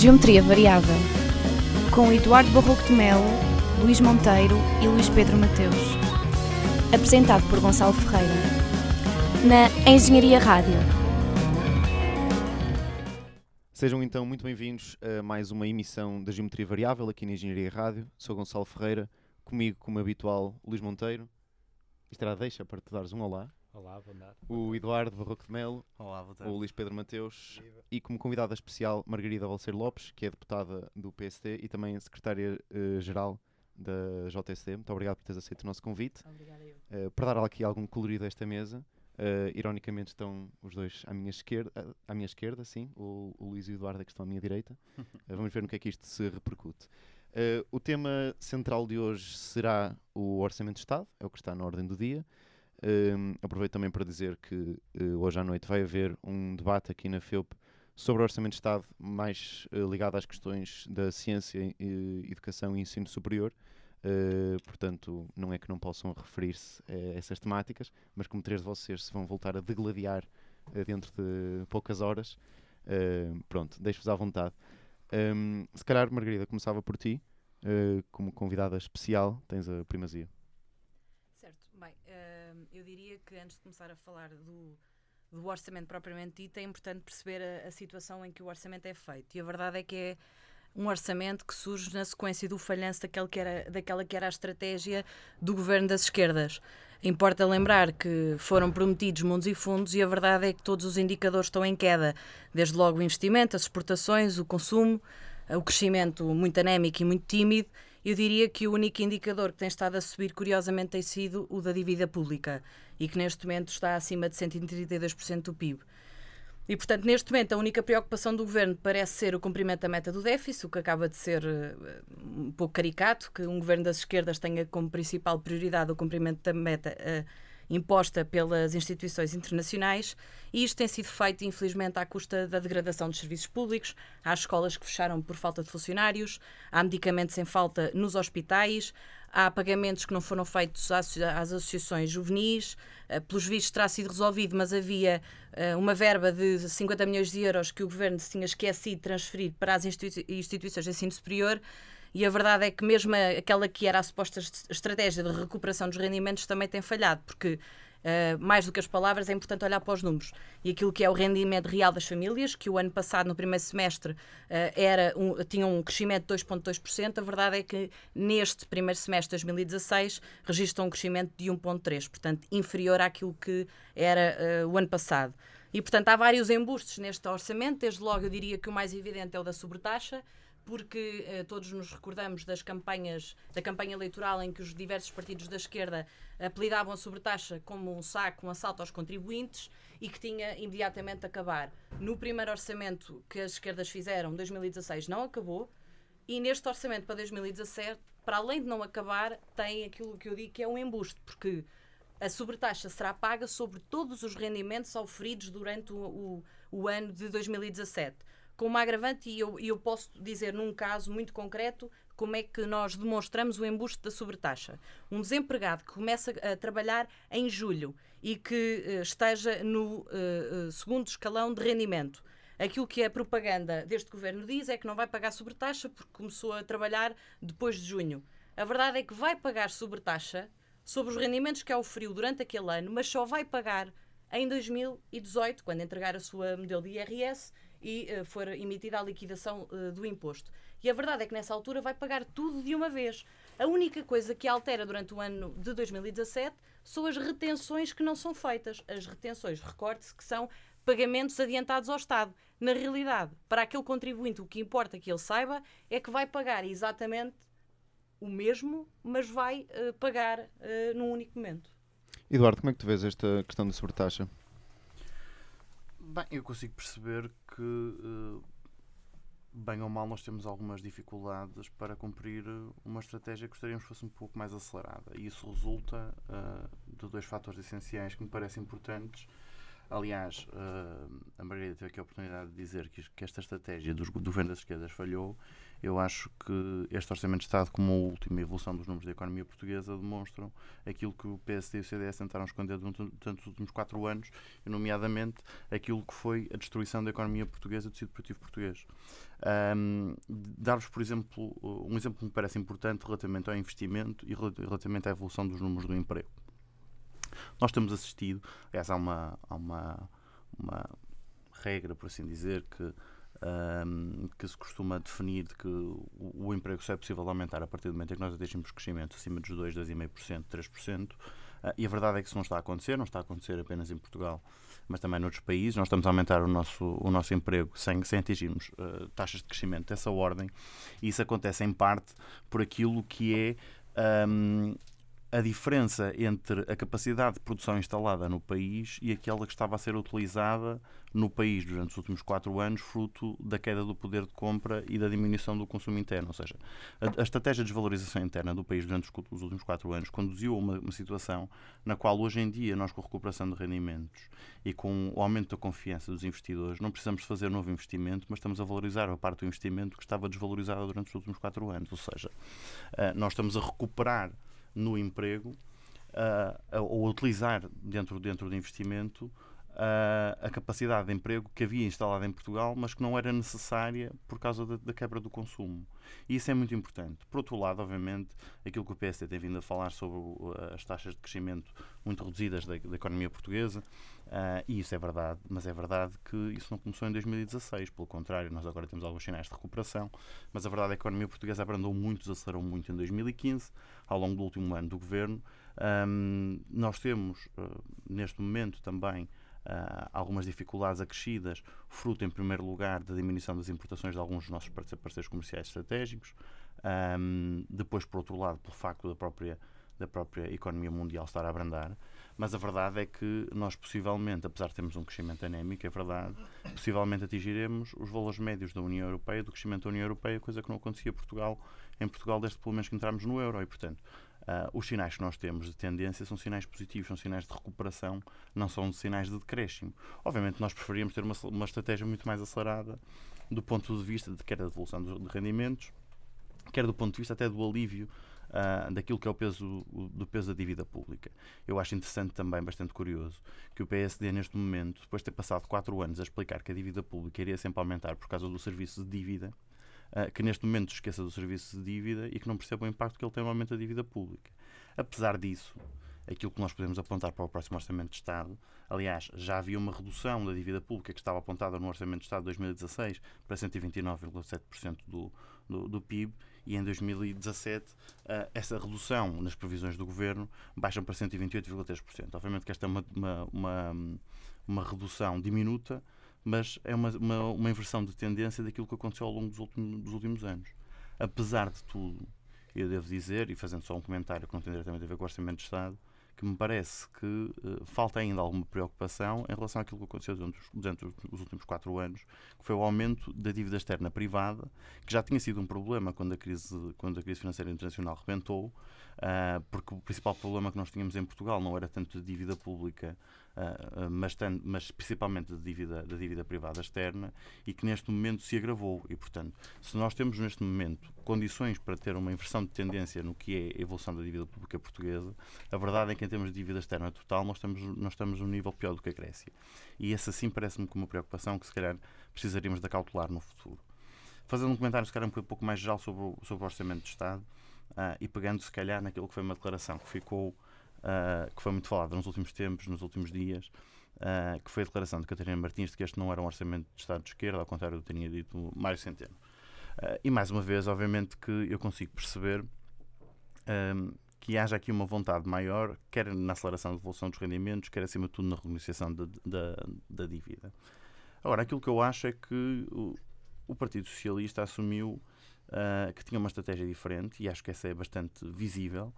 Geometria Variável, com Eduardo Barroco de Melo, Luís Monteiro e Luís Pedro Mateus. Apresentado por Gonçalo Ferreira, na Engenharia Rádio. Sejam então muito bem-vindos a mais uma emissão da Geometria Variável aqui na Engenharia Rádio. Sou Gonçalo Ferreira, comigo, como habitual, Luís Monteiro. Isto era deixa para te dares um olá. Olá, boa tarde. O Eduardo Barroco de Melo, Olá, boa tarde. o Luís Pedro Mateus e como convidada especial Margarida Valseiro Lopes, que é deputada do PST e também secretária-geral da JSD. Muito obrigado por teres aceito o nosso convite. Obrigada eu. Uh, para dar aqui algum colorido a esta mesa, uh, ironicamente estão os dois à minha esquerda, à minha esquerda sim, o, o Luís e o Eduardo é que estão à minha direita. Uh, vamos ver no que é que isto se repercute. Uh, o tema central de hoje será o Orçamento de Estado, é o que está na ordem do dia. Um, aproveito também para dizer que uh, hoje à noite vai haver um debate aqui na FEUP sobre o Orçamento de Estado, mais uh, ligado às questões da ciência, e, educação e ensino superior. Uh, portanto, não é que não possam referir-se a essas temáticas, mas como três de vocês se vão voltar a degladiar dentro de poucas horas, pronto, deixo-vos à vontade. Um, se calhar, Margarida, começava por ti, como convidada especial, tens a primazia. Eu diria que antes de começar a falar do, do orçamento propriamente dito, é importante perceber a, a situação em que o orçamento é feito. E a verdade é que é um orçamento que surge na sequência do falhanço daquele que era, daquela que era a estratégia do governo das esquerdas. Importa lembrar que foram prometidos mundos e fundos e a verdade é que todos os indicadores estão em queda, desde logo o investimento, as exportações, o consumo, o crescimento muito anémico e muito tímido. Eu diria que o único indicador que tem estado a subir, curiosamente, tem sido o da dívida pública e que neste momento está acima de 132% do PIB. E, portanto, neste momento, a única preocupação do governo parece ser o cumprimento da meta do déficit, o que acaba de ser uh, um pouco caricato, que um governo das esquerdas tenha como principal prioridade o cumprimento da meta uh, imposta pelas instituições internacionais. E isto tem sido feito, infelizmente, à custa da degradação dos serviços públicos. Há escolas que fecharam por falta de funcionários, há medicamentos em falta nos hospitais, há pagamentos que não foram feitos às, associações juvenis, uh, pelos vistos terá sido resolvido, mas havia uh, uma verba de 50 milhões de euros que o governo se tinha esquecido de transferir para as institui instituições de ensino superior. E a verdade é que mesmo aquela que era a suposta estratégia de recuperação dos rendimentos também tem falhado, porque Uh, mais do que as palavras, é importante olhar para os números. E aquilo que é o rendimento real das famílias, que o ano passado, no primeiro semestre, uh, era um, tinha um crescimento de 2,2%, a verdade é que neste primeiro semestre de 2016 registra um crescimento de 1,3%, portanto, inferior àquilo que era uh, o ano passado. E, portanto, há vários embustes neste orçamento. Desde logo, eu diria que o mais evidente é o da sobretaxa porque eh, todos nos recordamos das campanhas, da campanha eleitoral em que os diversos partidos da esquerda apelidavam a sobretaxa como um saco, um assalto aos contribuintes e que tinha imediatamente acabar. No primeiro orçamento que as esquerdas fizeram, 2016, não acabou, e neste orçamento para 2017, para além de não acabar, tem aquilo que eu digo que é um embuste, porque a sobretaxa será paga sobre todos os rendimentos oferidos durante o, o, o ano de 2017 com uma agravante, e eu, eu posso dizer num caso muito concreto como é que nós demonstramos o embuste da sobretaxa. Um desempregado que começa a trabalhar em julho e que uh, esteja no uh, segundo escalão de rendimento. Aquilo que a propaganda deste governo diz é que não vai pagar sobretaxa porque começou a trabalhar depois de junho. A verdade é que vai pagar sobretaxa sobre os rendimentos que oferiu durante aquele ano, mas só vai pagar em 2018, quando entregar a sua modelo de IRS e uh, for emitida a liquidação uh, do imposto. E a verdade é que nessa altura vai pagar tudo de uma vez. A única coisa que altera durante o ano de 2017 são as retenções que não são feitas. As retenções, recorde-se que são pagamentos adiantados ao Estado. Na realidade, para aquele contribuinte, o que importa que ele saiba é que vai pagar exatamente o mesmo, mas vai uh, pagar uh, num único momento. Eduardo, como é que tu vês esta questão da sobretaxa? Bem, eu consigo perceber que, uh, bem ou mal, nós temos algumas dificuldades para cumprir uma estratégia que gostaríamos que fosse um pouco mais acelerada. E isso resulta uh, de dois fatores essenciais que me parecem importantes. Aliás, uh, a Margarida teve aqui a oportunidade de dizer que, que esta estratégia dos, do governo das esquerdas falhou. Eu acho que este Orçamento de Estado, como a última evolução dos números da economia portuguesa, demonstram aquilo que o PSD e o CDS tentaram esconder durante, durante os últimos quatro anos, nomeadamente aquilo que foi a destruição da economia portuguesa do tecido produtivo português. Um, Dar-vos, por exemplo, um exemplo que me parece importante relativamente ao investimento e relativamente à evolução dos números do emprego. Nós temos assistido, aliás, há uma, há uma, uma regra, por assim dizer, que um, que se costuma definir de que o, o, emprego só é possível aumentar a partir do momento em que nós atingimos crescimento acima dos 2, 2,5%, 3%. Uh, e a verdade é que isso não está a acontecer, não está a acontecer apenas em Portugal, mas também noutros países. Nós estamos a aumentar o nosso, o nosso emprego sem, sem atingirmos uh, taxas de crescimento dessa ordem, e isso acontece em parte por aquilo que é um, a diferença entre a capacidade de produção instalada no país e aquela que estava a ser utilizada no país durante os últimos quatro anos, fruto da queda do poder de compra e da diminuição do consumo interno. Ou seja, a, a estratégia de desvalorização interna do país durante os, os últimos quatro anos conduziu a uma, uma, situação na qual, hoje em dia, nós com a recuperação de rendimentos e com o aumento da confiança dos investidores, não precisamos fazer novo investimento, mas estamos a valorizar a parte do investimento que estava desvalorizada durante os últimos quatro anos. Ou seja, eh, nós estamos a recuperar no emprego uh, ou utilizar dentro, dentro do investimento uh, a capacidade de emprego que havia instalada em Portugal, mas que não era necessária por causa da, da, quebra do consumo. E isso é muito importante. Por outro lado, obviamente, aquilo que o PSD tem vindo a falar sobre as taxas de crescimento muito reduzidas da, da economia portuguesa, uh, e isso é verdade, mas é verdade que isso não começou em 2016, pelo contrário, nós agora temos alguns sinais de recuperação, mas a verdade é que a economia portuguesa abrandou muito, desacelerou muito em 2015, ao longo do último ano do governo. Um, nós temos, uh, neste momento, também Uh, algumas dificuldades acrescidas, fruto, em primeiro lugar, da diminuição das importações de alguns dos nossos parceiros comerciais estratégicos, um, depois, por outro lado, pelo facto da própria, da própria economia mundial estar a abrandar. Mas a verdade é que nós, possivelmente, apesar de termos um crescimento anémico, é verdade, possivelmente atingiremos os valores médios da União Europeia, do crescimento da União Europeia, coisa que não acontecia em Portugal, em Portugal desde pelo menos que entramos no euro. E, portanto, Uh, os sinais que nós temos de tendência são sinais positivos, são sinais de recuperação, não são sinais de decréscimo. Obviamente, nós preferíamos ter uma, uma estratégia muito mais acelerada do ponto de vista de quer da devolução de rendimentos, quer do ponto de vista até do alívio uh, daquilo que é o peso do peso da dívida pública. Eu acho interessante também, bastante curioso, que o PSD neste momento, depois de ter passado quatro anos a explicar que a dívida pública iria sempre aumentar por causa do serviço de dívida, uh, que neste momento esqueça do serviço de dívida e que não perceba o impacto que ele tem no aumento da dívida pública. Apesar disso, aquilo que nós podemos apontar para o próximo Orçamento de Estado. Aliás, já havia uma redução da dívida pública que estava apontada no Orçamento de Estado de 2016 para 129,7% do, do, do, PIB e em 2017 uh, eh, essa redução nas previsões do Governo baixa para 128,3%. Obviamente que esta é uma, uma, uma, uma redução diminuta, mas é uma, uma, uma, inversão de tendência daquilo que aconteceu ao longo dos dos últimos anos. Apesar de tudo, eu devo dizer, e fazendo só um comentário que não tem diretamente a ver com o Orçamento de Estado, que me parece que uh, falta ainda alguma preocupação em relação àquilo que aconteceu durante os, durante os, últimos quatro anos, que foi o aumento da dívida externa privada, que já tinha sido um problema quando a crise, quando a crise financeira internacional rebentou, uh, porque o principal problema que nós tínhamos em Portugal não era tanto de dívida pública mas, tem, mas, principalmente da dívida, da dívida privada externa, e que neste momento se agravou. E, portanto, se nós temos neste momento condições para ter uma inversão de tendência no que é a evolução da dívida pública portuguesa, a verdade é que em termos de dívida externa total nós estamos, nós estamos num nível pior do que a Grécia. E essa sim parece-me como uma preocupação que se calhar precisaríamos de cautelar no futuro. Fazendo um comentário se calhar um pouco mais geral sobre o, sobre o Orçamento de Estado uh, e pegando se calhar naquilo que foi uma declaração que ficou uh, que foi muito falada nos últimos tempos, nos últimos dias, uh, que foi a declaração de Catarina Martins de que este não era um orçamento de Estado de esquerda, ao contrário do que tinha dito Mário Centeno. Uh, e mais uma vez, obviamente, que eu consigo perceber um, que haja aqui uma vontade maior, quer na aceleração da devolução dos rendimentos, quer acima de tudo na renegociação da dívida. Agora, aquilo que eu acho é que o, o Partido Socialista assumiu uh, que tinha uma estratégia diferente e acho que essa é bastante visível.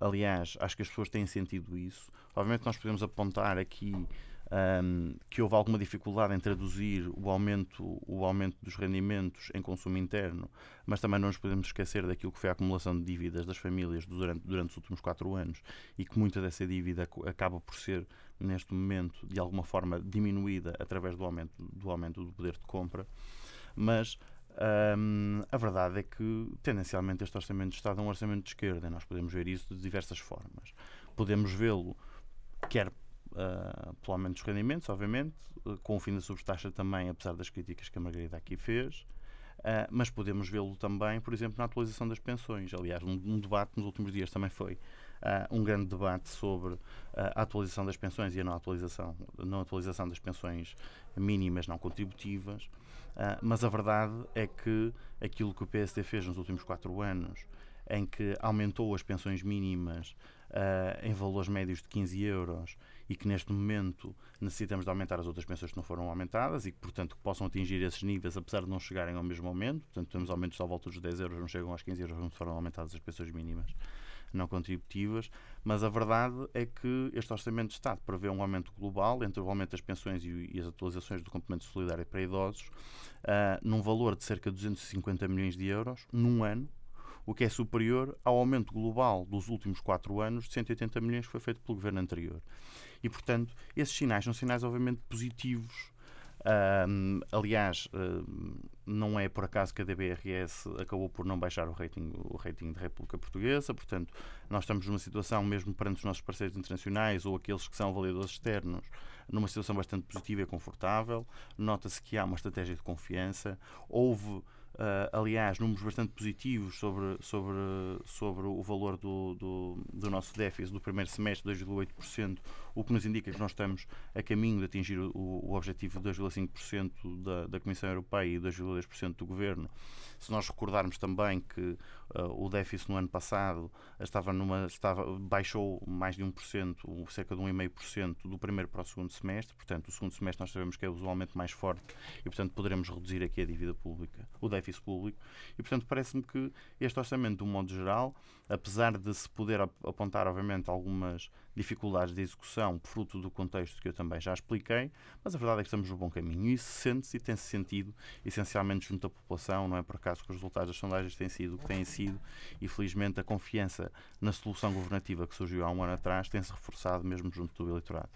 Aliás, acho que as pessoas têm sentido isso. Obviamente, nós podemos apontar aqui um, que houve alguma dificuldade em traduzir o aumento, o aumento dos rendimentos em consumo interno, mas também não nos podemos esquecer daquilo que foi a acumulação de dívidas das famílias durante, durante os últimos quatro anos e que muita dessa dívida acaba por ser neste momento, de alguma forma diminuída através do aumento do, aumento do poder de compra, mas um, a verdade é que, tendencialmente, este Orçamento de Estado é um orçamento de esquerda. Nós podemos ver isso de diversas formas. Podemos vê-lo, quer uh, pelo aumento dos rendimentos, obviamente, com o fim da subtaxa também, apesar das críticas que a Margarida aqui fez. Uh, mas podemos vê-lo também, por exemplo, na atualização das pensões. Aliás, um, um debate nos últimos dias também foi uh, um grande debate sobre a atualização das pensões e a não atualização, não atualização das pensões mínimas não contributivas. Mas a verdade é que aquilo que o PSD fez nos últimos quatro anos, em que aumentou as pensões mínimas em valores médios de 15 euros e que neste momento necessitamos de aumentar as outras pensões que não foram aumentadas e que, portanto, que possam atingir esses níveis, apesar de não chegarem ao mesmo aumento. Portanto, temos aumentos à volta dos 10 euros, não chegam aos 15 euros, não foram aumentadas as pensões mínimas não contributivas, mas a verdade é que este Orçamento de Estado prevê um aumento global entre o aumento das pensões e, e as atualizações do complemento solidário para idosos, uh, num valor de cerca de 250 milhões de euros num ano, o que é superior ao aumento global dos últimos quatro anos de 180 milhões que foi feito pelo governo anterior. E, portanto, esses sinais são sinais, obviamente, positivos. Um, aliás, não é por acaso que a DBRS acabou por não baixar o rating, o rating da República Portuguesa, portanto, nós estamos numa situação, mesmo perante os nossos parceiros internacionais ou aqueles que são avaliadores externos, numa situação bastante positiva e confortável. Nota-se que há uma estratégia de confiança. Houve Uh, aliás, números bastante positivos sobre, sobre, sobre o valor do, do, do nosso déficit do primeiro semestre, 2,8%, o que nos indica que nós estamos a caminho de atingir o, o objetivo de 2,5% da, da Comissão Europeia e 2,2% do Governo. Se nós recordarmos também que uh, o déficit no ano passado estava numa, estava, baixou mais de 1%, cerca de 1,5% do primeiro para o segundo semestre, portanto, o segundo semestre nós sabemos que é usualmente mais forte e, portanto, poderemos reduzir aqui a dívida pública, o déficit público, e, portanto, parece-me que este orçamento, de um modo geral, apesar de se poder apontar, obviamente, algumas dificuldades de execução, fruto do contexto que eu também já expliquei, mas a verdade é que estamos no bom caminho isso sente-se e tem-se sentido essencialmente junto à população, não é por acaso que os resultados das sondagens têm sido o que têm sido e felizmente a confiança na solução governativa que surgiu há um ano atrás tem-se reforçado mesmo junto do eleitorado.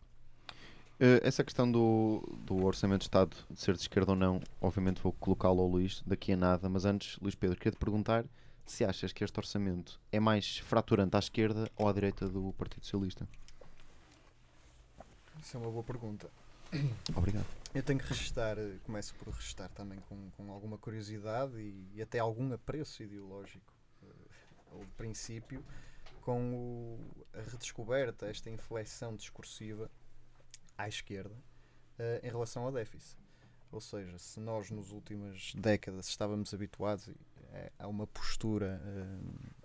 Eh, essa questão do, do Orçamento de Estado de ser de esquerda ou não, obviamente vou colocá-lo ao Luís daqui a nada, mas antes, Luís Pedro, queria te perguntar se achas que este orçamento é mais fraturante à esquerda ou à direita do Partido Socialista. Isso é uma boa pergunta. Obrigado. Eu tenho que registrar, eh, começo por registrar também com, com alguma curiosidade e, e até algum apreço ideológico, uh, ou de princípio, com o, a redescoberta, esta inflexão discursiva à esquerda uh, em relação ao déficit. Ou seja, se nós nos últimas décadas estávamos habituados, há uma postura de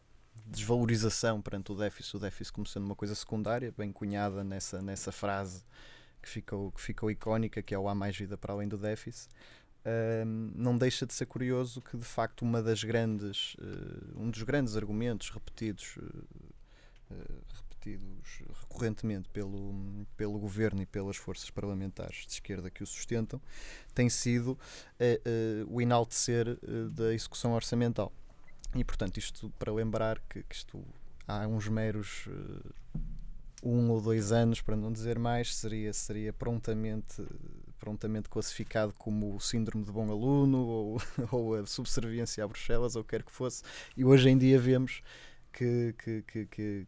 desvalorização perante o déficit, o déficit como sendo uma coisa secundária, bem cunhada nessa, nessa frase que ficou, que ficou icónica, que é o há mais vida para além do déficit. Não deixa de ser curioso que de facto uma das grandes uh, um dos grandes argumentos repetidos uh, uh, repetidos recorrentemente pelo, pelo governo e pelas forças parlamentares de esquerda que o sustentam tem sido o enaltecer da execução orçamental e portanto isto para lembrar que, que isto há uns meros um ou dois anos, para não dizer mais, seria, seria prontamente, prontamente classificado como o síndrome de bom aluno ou, ou a subserviência a Bruxelas ou quer que fosse. E hoje em dia vemos que, que, que, que,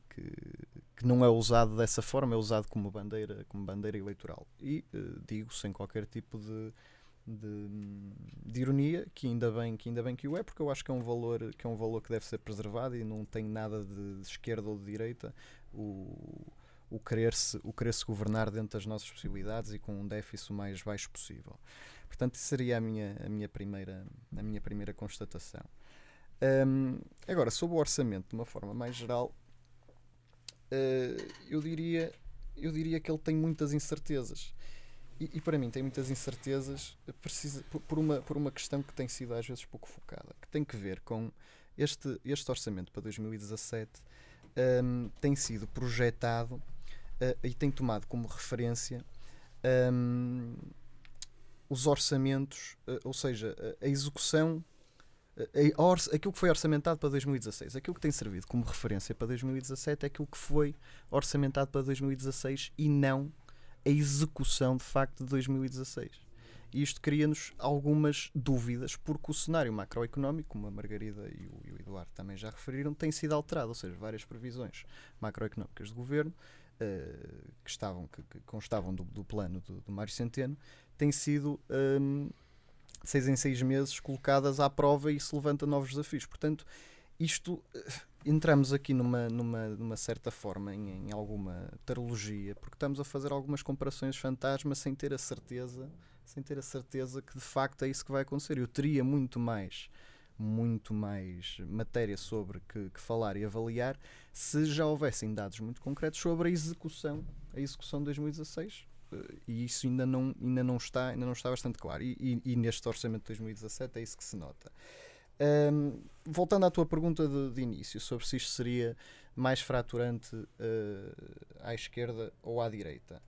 que não é usado dessa forma, é usado como bandeira, como bandeira eleitoral. E uh, digo sem qualquer tipo de, de, de, ironia que ainda bem que ainda bem que o é porque eu acho que é um valor que é um valor que deve ser preservado e não tem nada de, esquerda ou de direita o, o querer-se o querer -se governar dentro das nossas possibilidades e com um déficit o mais baixo possível. Portanto, isso seria a minha, a minha, primeira, a minha primeira constatação. Um, agora, sobre o orçamento, de uma forma mais geral, uh, eu, diria, eu diria que ele tem muitas incertezas. E, e, para mim tem muitas incertezas precisa, por, por, uma, por uma questão que tem sido às vezes pouco focada, que tem que ver com este, este orçamento para 2017 um, tem sido projetado uh, e tem tomado como referência um, os orçamentos, uh, ou seja, a, execução, a, a aquilo que foi orçamentado para 2016. Aquilo que tem servido como referência para 2017 é aquilo que foi orçamentado para 2016 e não a execução de facto de 2016. E isto cria-nos algumas dúvidas, porque o cenário macroeconómico, como a Margarida e o, e o, Eduardo também já referiram, tem sido alterado, ou seja, várias previsões macroeconómicas do governo uh, que, estavam, que, que constavam do, do plano do, do, Mário Centeno têm sido um, seis em seis meses colocadas à prova e se levanta novos desafios. Portanto, isto entramos aqui numa, numa, numa certa forma em, em, alguma tarologia, porque estamos a fazer algumas comparações fantasmas sem ter a certeza, sem ter a certeza que de facto é isso que vai acontecer. Eu teria muito mais muito mais matéria sobre que, que, falar e avaliar se já houvessem dados muito concretos sobre a execução, a execução de 2016 eh, e isso ainda não, ainda não, está, ainda não está bastante claro. E, e, e neste orçamento de 2017 é isso que se nota. Um, voltando à tua pergunta de, de, início sobre se isto seria mais fraturante uh, à esquerda ou à direita,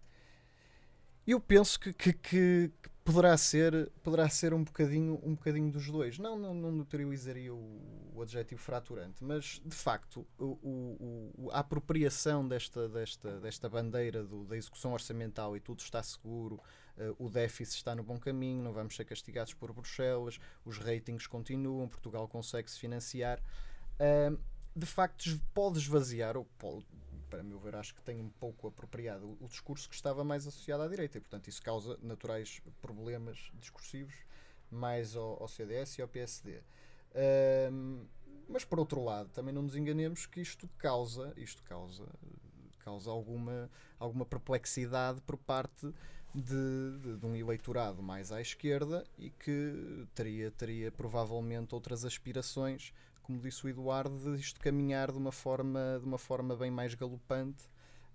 eu penso que, que, que, poderá ser poderá ser um bocadinho um bocadinho dos dois. Não não, não utilizaria o, o adjetivo fraturante, mas de facto o, o, a apropriação desta desta desta bandeira do, da execução orçamental e tudo está seguro uh, o déficit está no bom caminho, não vamos ser castigados por Bruxelas, os ratings continuam, Portugal consegue se financiar. Uh, de facto, pode esvaziar, ou pode, para meu ver, acho que tem um pouco apropriado o, o, discurso que estava mais associado à direita, e portanto isso causa naturais problemas discursivos mais ao, ao CDS e ao PSD. Uh, mas por outro lado, também não nos enganemos que isto causa, isto causa, causa alguma, alguma perplexidade por parte de, de, de, um eleitorado mais à esquerda e que teria, teria provavelmente outras aspirações, como disse o Eduardo, de isto caminhar de uma forma, de uma forma bem mais galopante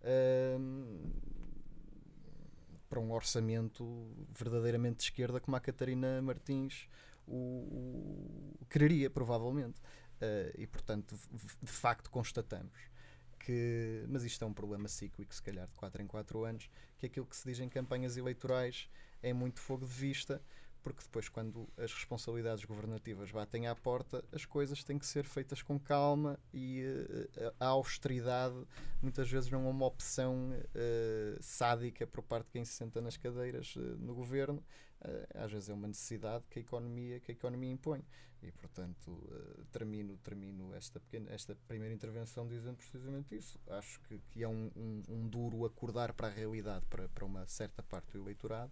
uh, para um orçamento verdadeiramente de esquerda, como a Catarina Martins o, o quereria, provavelmente. Uh, e portanto, de facto, constatamos que, mas isto é um problema cíclico, se calhar de 4 em 4 anos, que aquilo que se diz em campanhas eleitorais é muito fogo de vista, porque depois, quando as responsabilidades governativas batem à porta, as coisas têm que ser feitas com calma e uh, a austeridade muitas vezes não é uma opção uh, sádica por parte de quem se senta nas cadeiras uh, no governo, às vezes é uma necessidade que a economia, que a economia impõe. E, portanto, uh, termino, termino esta, pequena, esta primeira intervenção dizendo precisamente isso. Acho que, que é um, um, um, duro acordar para a realidade, para, para uma certa parte do eleitorado,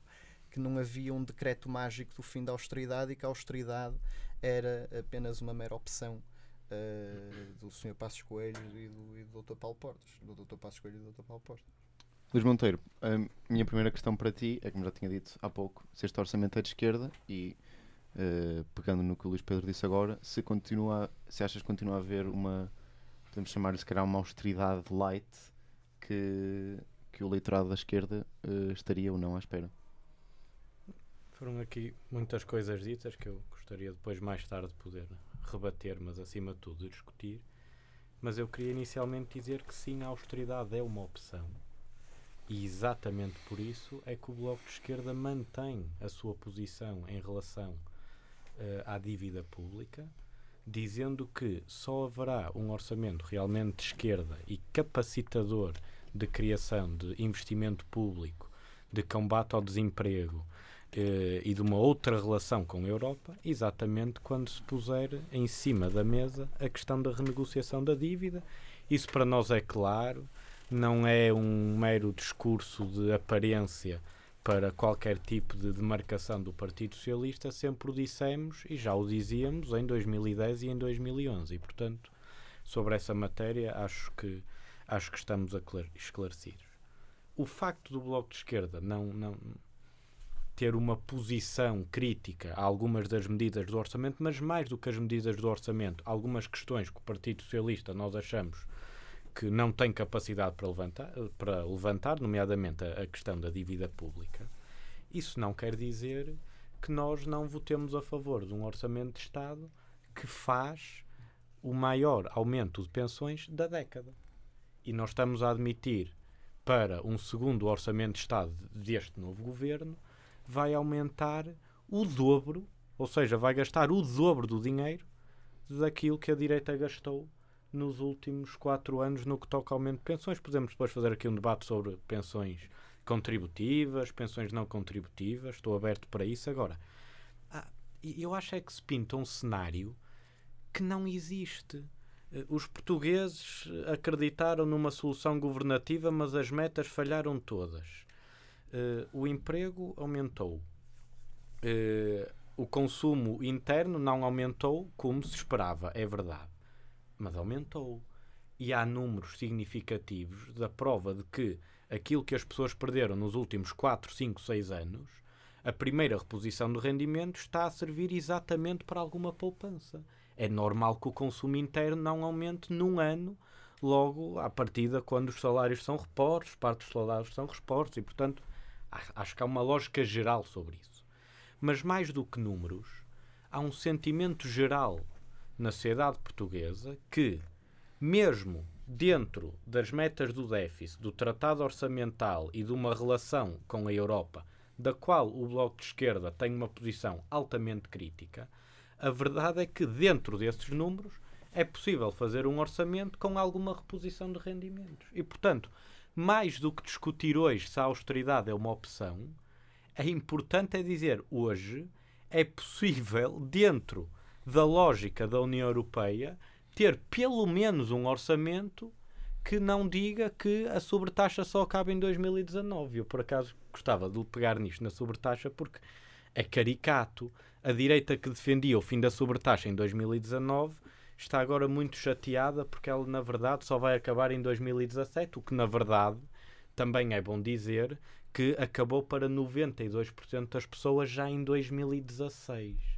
que não havia um decreto mágico do fim da austeridade e que a austeridade era apenas uma mera opção uh, do Sr. Passos Coelho e do, e do Dr. Paulo Portas. Do Dr. Passos Coelho e do Dr. Paulo Portas. Luís Monteiro, a minha primeira questão para ti é, como já tinha dito há pouco, se este orçamento é de esquerda e uh, pegando no que o Luís Pedro disse agora, se continua, se achas que continua a haver uma, podemos chamar-lhe se calhar uma austeridade light que, que o eleitorado da esquerda uh, estaria ou não à espera? Foram aqui muitas coisas ditas que eu gostaria depois mais tarde de poder rebater, mas acima de tudo discutir. Mas eu queria inicialmente dizer que sim, a austeridade é uma opção. E exatamente por isso é que o Bloco de Esquerda mantém a sua posição em relação à dívida pública, dizendo que só haverá um orçamento realmente de esquerda e capacitador de criação de investimento público, de combate ao desemprego uh, e de uma outra relação com a Europa, exatamente quando se puser em cima da mesa a questão da renegociação da dívida. Isso para nós é claro, não é um mero discurso de aparência para qualquer tipo de demarcação do Partido Socialista, sempre o dissemos e já o dizíamos em 2010 e em 2011. E, portanto, sobre essa matéria, acho que, acho que estamos esclarecidos. O facto do Bloco de Esquerda não, não ter uma posição crítica a algumas das medidas do orçamento, mas mais do que as medidas do orçamento, algumas questões que o Partido Socialista nós achamos que não tem capacidade para levantar, para levantar nomeadamente a, a questão da dívida pública. Isso não quer dizer que nós não votemos a favor de um orçamento de Estado que faz o maior aumento de pensões da década. E nós estamos a admitir para um segundo orçamento de Estado deste novo governo vai aumentar o dobro, ou seja, vai gastar o dobro do dinheiro daquilo que a direita gastou nos últimos quatro anos no que toca ao aumento de pensões. Podemos depois fazer aqui um debate sobre pensões contributivas, pensões não contributivas, estou aberto para isso. Agora, ah, eu acho é que se pinta um cenário que não existe. Eh, os portugueses acreditaram numa solução governativa, mas as metas falharam todas. Uh, o emprego aumentou. Uh, o consumo interno não aumentou como se esperava, é verdade. Mas aumentou. E há números significativos da prova de que aquilo que as pessoas perderam nos últimos 4, 5, 6 anos, a primeira reposição do rendimento está a servir exatamente para alguma poupança. É normal que o consumo interno não aumente num ano, logo à partida, quando os salários são repostos, parte dos salários são repostos, e portanto acho que há uma lógica geral sobre isso. Mas mais do que números, há um sentimento geral na sociedade portuguesa que, mesmo dentro das metas do déficit, do tratado orçamental e de uma relação com a Europa, da qual o Bloco de Esquerda tem uma posição altamente crítica, a verdade é que dentro desses números é possível fazer um orçamento com alguma reposição de rendimentos. E, portanto, mais do que discutir hoje se a austeridade é uma opção, é importante é dizer hoje é possível, dentro da lógica da União Europeia, ter pelo menos um orçamento que não diga que a sobretaxa só acaba em 2019. Eu, por acaso, gostava de pegar nisto na sobretaxa porque é caricato. A direita que defendia o fim da sobretaxa em 2019 está agora muito chateada porque ela, na verdade, só vai acabar em 2017, o que, na verdade, também é bom dizer que acabou para 92% das pessoas já em 2016.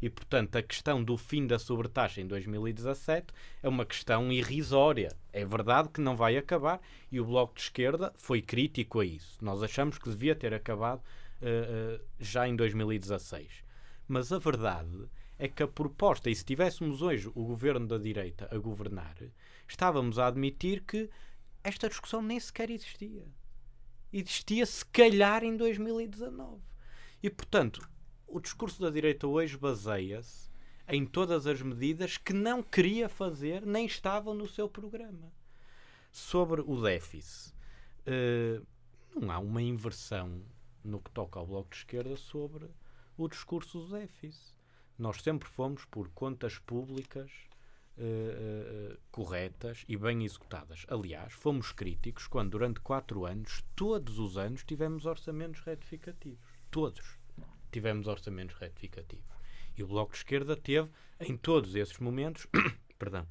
E, portanto, a questão do fim da sobretaxa em 2017 é uma questão irrisória. É verdade que não vai acabar e o Bloco de Esquerda foi crítico a isso. Nós achamos que devia ter acabado uh, uh, já em 2016. Mas a verdade é que a proposta, e se tivéssemos hoje o governo da direita a governar, estávamos a admitir que esta discussão nem sequer existia. Existia se calhar em 2019. E, portanto, o discurso da direita hoje baseia-se em todas as medidas que não queria fazer nem estavam no seu programa. Sobre o déficit, uh, não há uma inversão no que toca ao Bloco de Esquerda sobre o discurso do déficit. Nós sempre fomos por contas públicas uh, uh, corretas e bem executadas. Aliás, fomos críticos quando, durante quatro anos, todos os anos, tivemos orçamentos retificativos. Todos tivemos orçamentos retificativos. E o Bloco de Esquerda teve, em todos esses momentos, perdão,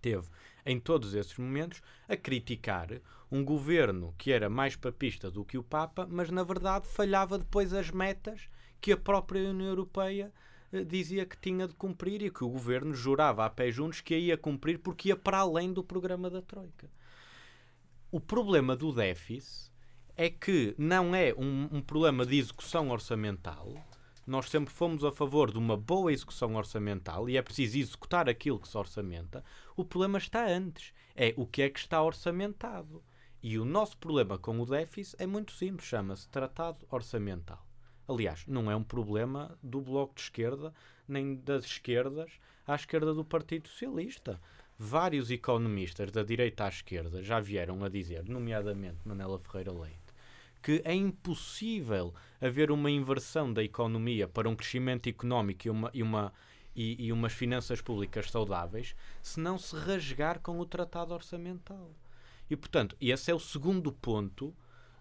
teve em todos esses momentos a criticar um governo que era mais papista do que o Papa, mas na verdade falhava depois as metas que a própria União Europeia eh, dizia que tinha de cumprir e que o governo jurava a pé juntos que ia cumprir porque ia para além do programa da Troika. O problema do déficit é que não é um, um, problema de execução orçamental. Nós sempre fomos a favor de uma boa execução orçamental e é preciso executar aquilo que se orçamenta. O problema está antes. É o que é que está orçamentado. E o nosso problema com o déficit é muito simples, chama-se Tratado Orçamental. Aliás, não é um problema do Bloco de Esquerda, nem das esquerdas à esquerda do Partido Socialista. Vários economistas da direita à esquerda já vieram a dizer, nomeadamente Manela Ferreira Leite, que é impossível haver uma inversão da economia para um crescimento económico e, uma, e, uma, e, e umas finanças públicas saudáveis se não se rasgar com o tratado orçamental. E, portanto, esse é o segundo ponto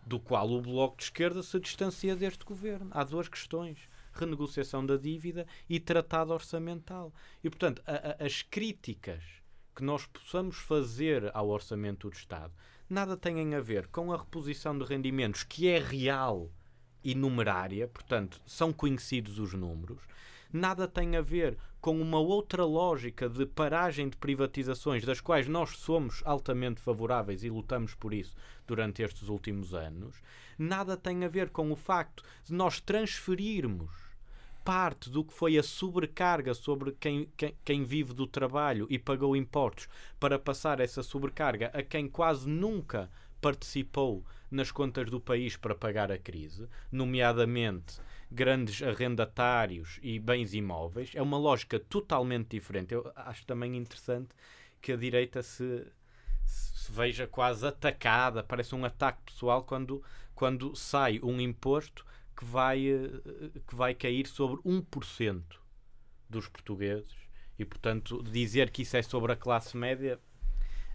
do qual o Bloco de Esquerda se distancia deste governo. Há duas questões: renegociação da dívida e tratado orçamental. E, portanto, a, a, as críticas que nós possamos fazer ao orçamento do Estado nada têm a ver com a reposição de rendimentos, que é real e numerária, portanto, são conhecidos os números, nada tem a ver com uma outra lógica de paragem de privatizações, das quais nós somos altamente favoráveis e lutamos por isso durante estes últimos anos, nada tem a ver com o facto de nós transferirmos parte do que foi a sobrecarga sobre quem, quem, quem, vive do trabalho e pagou impostos para passar essa sobrecarga a quem quase nunca participou nas contas do país para pagar a crise, nomeadamente grandes arrendatários e bens imóveis. É uma lógica totalmente diferente. Eu acho também interessante que a direita se, se veja quase atacada, parece um ataque pessoal quando quando sai um imposto que vai, eh, que vai cair sobre 1% dos portugueses e, portanto, dizer que isso é sobre a classe média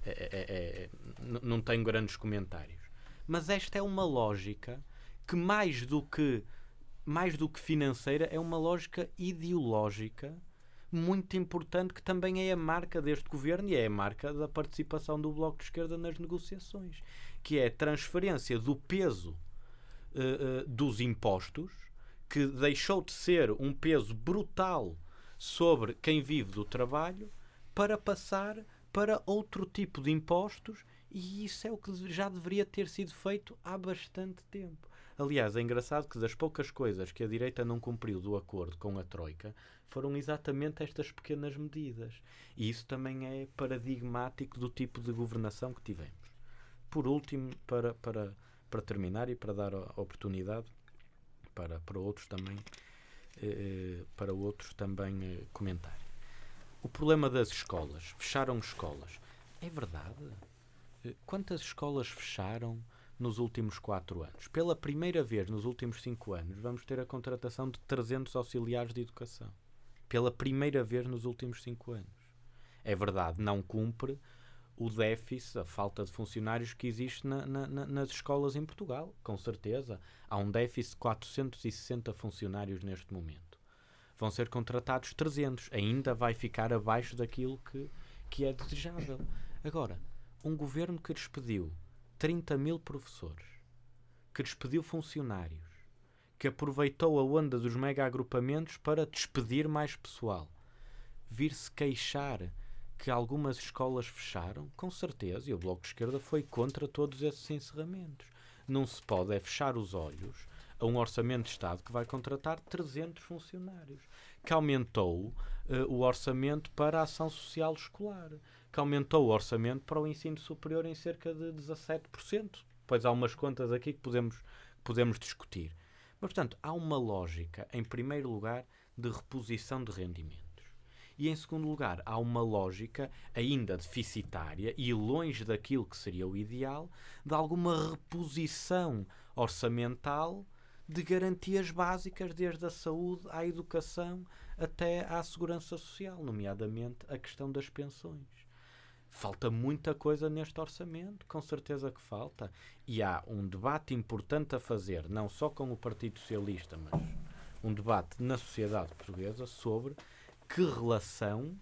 é, é, é, não tenho grandes comentários. Mas esta é uma lógica que, mais do que, mais do que financeira, é uma lógica ideológica muito importante que também é a marca deste governo e é a marca da participação do Bloco de Esquerda nas negociações, que é a transferência do peso uh, dos impostos, que deixou de ser um peso brutal sobre quem vive do trabalho, para passar para outro tipo de impostos e isso é o que já deveria ter sido feito há bastante tempo. Aliás, é engraçado que das poucas coisas que a direita não cumpriu do acordo com a Troika foram exatamente estas pequenas medidas. E isso também é paradigmático do tipo de governação que tivemos. Por último, para, para, para terminar e para dar a oportunidade para, para outros também, eh, para outros também eh, comentar. O problema das escolas. Fecharam escolas. É verdade? Eh, quantas escolas fecharam nos últimos quatro anos? Pela primeira vez nos últimos cinco anos, vamos ter a contratação de 300 auxiliares de educação. Pela primeira vez nos últimos cinco anos. É verdade, não cumpre o déficit, a falta de funcionários que existe na, na, nas escolas em Portugal. Com certeza. Há um déficit de 460 funcionários neste momento vão ser contratados 300. Ainda vai ficar abaixo daquilo que, que é desejável. Agora, um governo que despediu 30 mil professores, que despediu funcionários, que aproveitou a onda dos mega agrupamentos para despedir mais pessoal, vir-se queixar que algumas escolas fecharam, com certeza, e o Bloco de Esquerda foi contra todos esses encerramentos. Não se pode é fechar os olhos a um orçamento de Estado que vai contratar 300 funcionários, que aumentou uh, o orçamento para a ação social escolar, que aumentou o orçamento para o ensino superior em cerca de 17%. Pois há umas contas aqui que podemos, podemos discutir. Mas, portanto, há uma lógica, em primeiro lugar, de reposição de rendimentos. E, em segundo lugar, há uma lógica ainda deficitária e longe daquilo que seria o ideal de alguma reposição orçamental de garantias básicas, desde a saúde à educação até à segurança social, nomeadamente a questão das pensões. Falta muita coisa neste orçamento, com certeza que falta. E há um debate importante a fazer, não só com o Partido Socialista, mas um debate na sociedade portuguesa sobre que relação